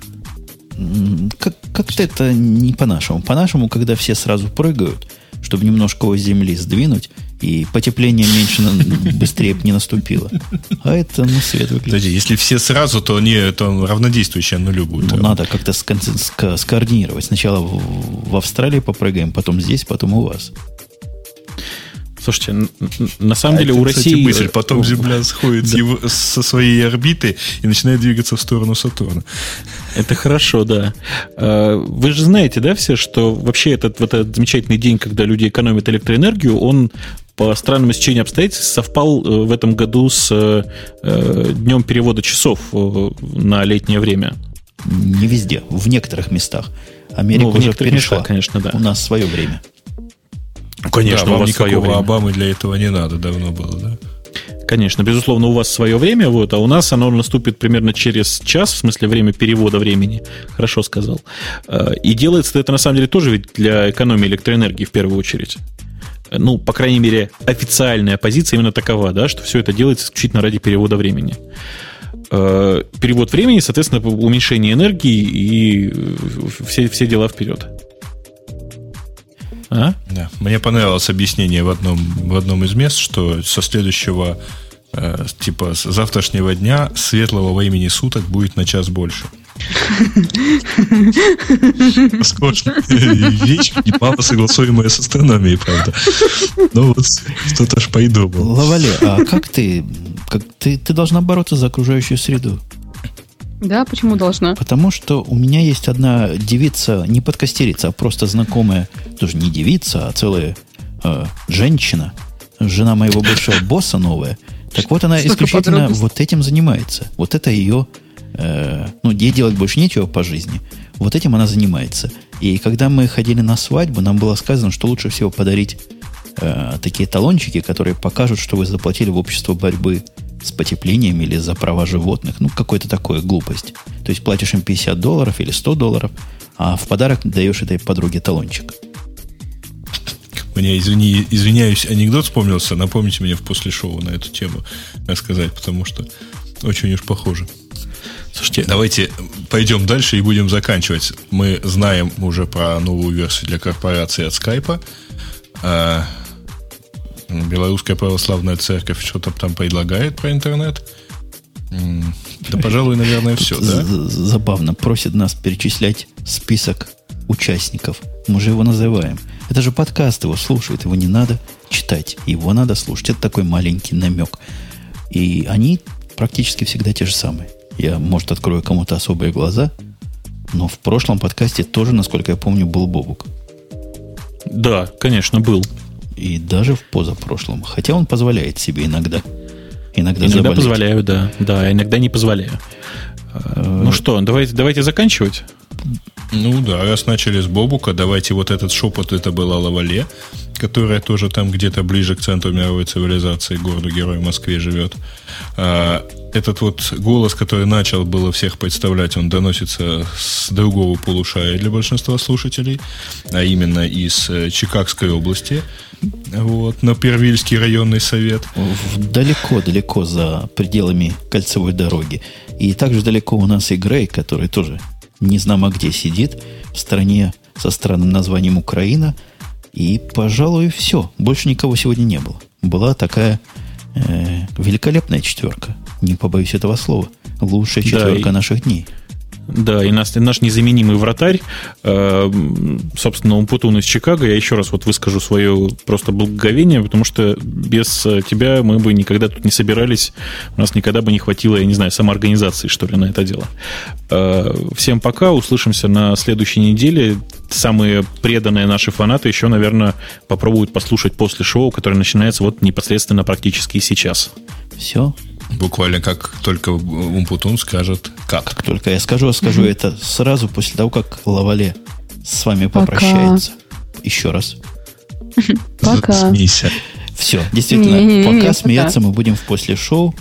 Как, как-то это не по-нашему. По-нашему, когда все сразу прыгают, чтобы немножко его земли сдвинуть, и потепление меньше, быстрее не наступило. А это, ну, свет. Подожди, если все сразу, то они то равнодействующие нулю будут. Ну, надо как-то скоординировать. Сначала в Австралии попрыгаем, потом здесь, потом у вас. Слушайте, на самом а деле это, у России... Кстати, мысль, потом Земля сходит да. его, со своей орбиты и начинает двигаться в сторону Сатурна. Это хорошо, да. А, вы же знаете, да, все, что вообще этот, вот этот замечательный день, когда люди экономят электроэнергию, он по странному стечению обстоятельств совпал э, в этом году с э, днем перевода часов э, на летнее время. Не везде, в некоторых местах. Америка ну, уже перешла. Местах, конечно, да. У нас свое время. Конечно, да, у вас свое время. Обамы для этого не надо, давно было, да? Конечно, безусловно, у вас свое время, вот, а у нас оно наступит примерно через час, в смысле время перевода времени. Хорошо сказал. А, и делается это на самом деле тоже ведь для экономии электроэнергии в первую очередь. Ну, по крайней мере, официальная позиция именно такова, да, что все это делается исключительно ради перевода времени. А, перевод времени, соответственно, уменьшение энергии и все, все дела вперед. А? Да. Мне понравилось объяснение в одном, в одном из мест, что со следующего, э, типа, с завтрашнего дня светлого времени суток будет на час больше. Роскошная вещь, немало согласуемая с астрономией, правда. Но вот что-то ж придумал. Лавале, а как ты, как ты, ты должна бороться за окружающую среду? Да, почему должна? Потому что у меня есть одна девица, не подкастерица, а просто знакомая, тоже не девица, а целая э, женщина, жена моего бывшего босса новая. Так вот, она исключительно вот этим занимается. Вот это ее, э, ну, ей делать больше нечего по жизни. Вот этим она занимается. И когда мы ходили на свадьбу, нам было сказано, что лучше всего подарить э, такие талончики, которые покажут, что вы заплатили в общество борьбы с потеплением или за права животных. Ну, какой-то такой глупость. То есть платишь им 50 долларов или 100 долларов, а в подарок даешь этой подруге талончик. Мне, извини, извиняюсь, анекдот вспомнился. Напомните мне в после шоу на эту тему рассказать, потому что очень уж похоже. Слушайте, давайте пойдем дальше и будем заканчивать. Мы знаем уже про новую версию для корпорации от скайпа. Белорусская православная церковь что-то там предлагает про интернет. Да, пожалуй, наверное, все, да? Забавно. Просит нас перечислять список участников. Мы же его называем. Это же подкаст, его слушают. Его не надо читать. Его надо слушать. Это такой маленький намек. И они практически всегда те же самые. Я, может, открою кому-то особые глаза, но в прошлом подкасте тоже, насколько я помню, был Бобук. Да, конечно, был. И даже в позапрошлом. Хотя он позволяет себе иногда. Иногда, иногда позволяю, да. Да, а иногда не позволяю. Э, ну что, давайте, давайте заканчивать. Ну да, раз начали с Бобука, давайте вот этот шепот, это была Лавале, которая тоже там где-то ближе к центру мировой цивилизации, городу-герой Москве живет. Этот вот голос, который начал было всех представлять, он доносится с другого полушария для большинства слушателей, а именно из э, Чикагской области, вот, на Первильский районный совет. Далеко-далеко за пределами кольцевой дороги. И также далеко у нас и Грей, который тоже не знамо где сидит, в стране со странным названием Украина. И, пожалуй, все. Больше никого сегодня не было. Была такая э, великолепная четверка. Не побоюсь этого слова. Лучшая четверка да, наших дней. Да, и наш, наш незаменимый вратарь, э, собственно, Умпутун из Чикаго, я еще раз вот выскажу свое просто благоговение, потому что без тебя мы бы никогда тут не собирались, у нас никогда бы не хватило, я не знаю, самоорганизации, что ли, на это дело. Э, всем пока, услышимся на следующей неделе. Самые преданные наши фанаты еще, наверное, попробуют послушать после шоу, которое начинается вот непосредственно практически сейчас. Все, Буквально как только Умпутун скажет как. Как только я скажу, скажу mm-hmm. это сразу после того, как Лавале с вами попрощается. Пока. Еще раз. Пока. Смейся. Все, действительно, пока смеяться мы будем в после шоу,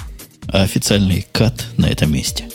а официальный кат на этом месте.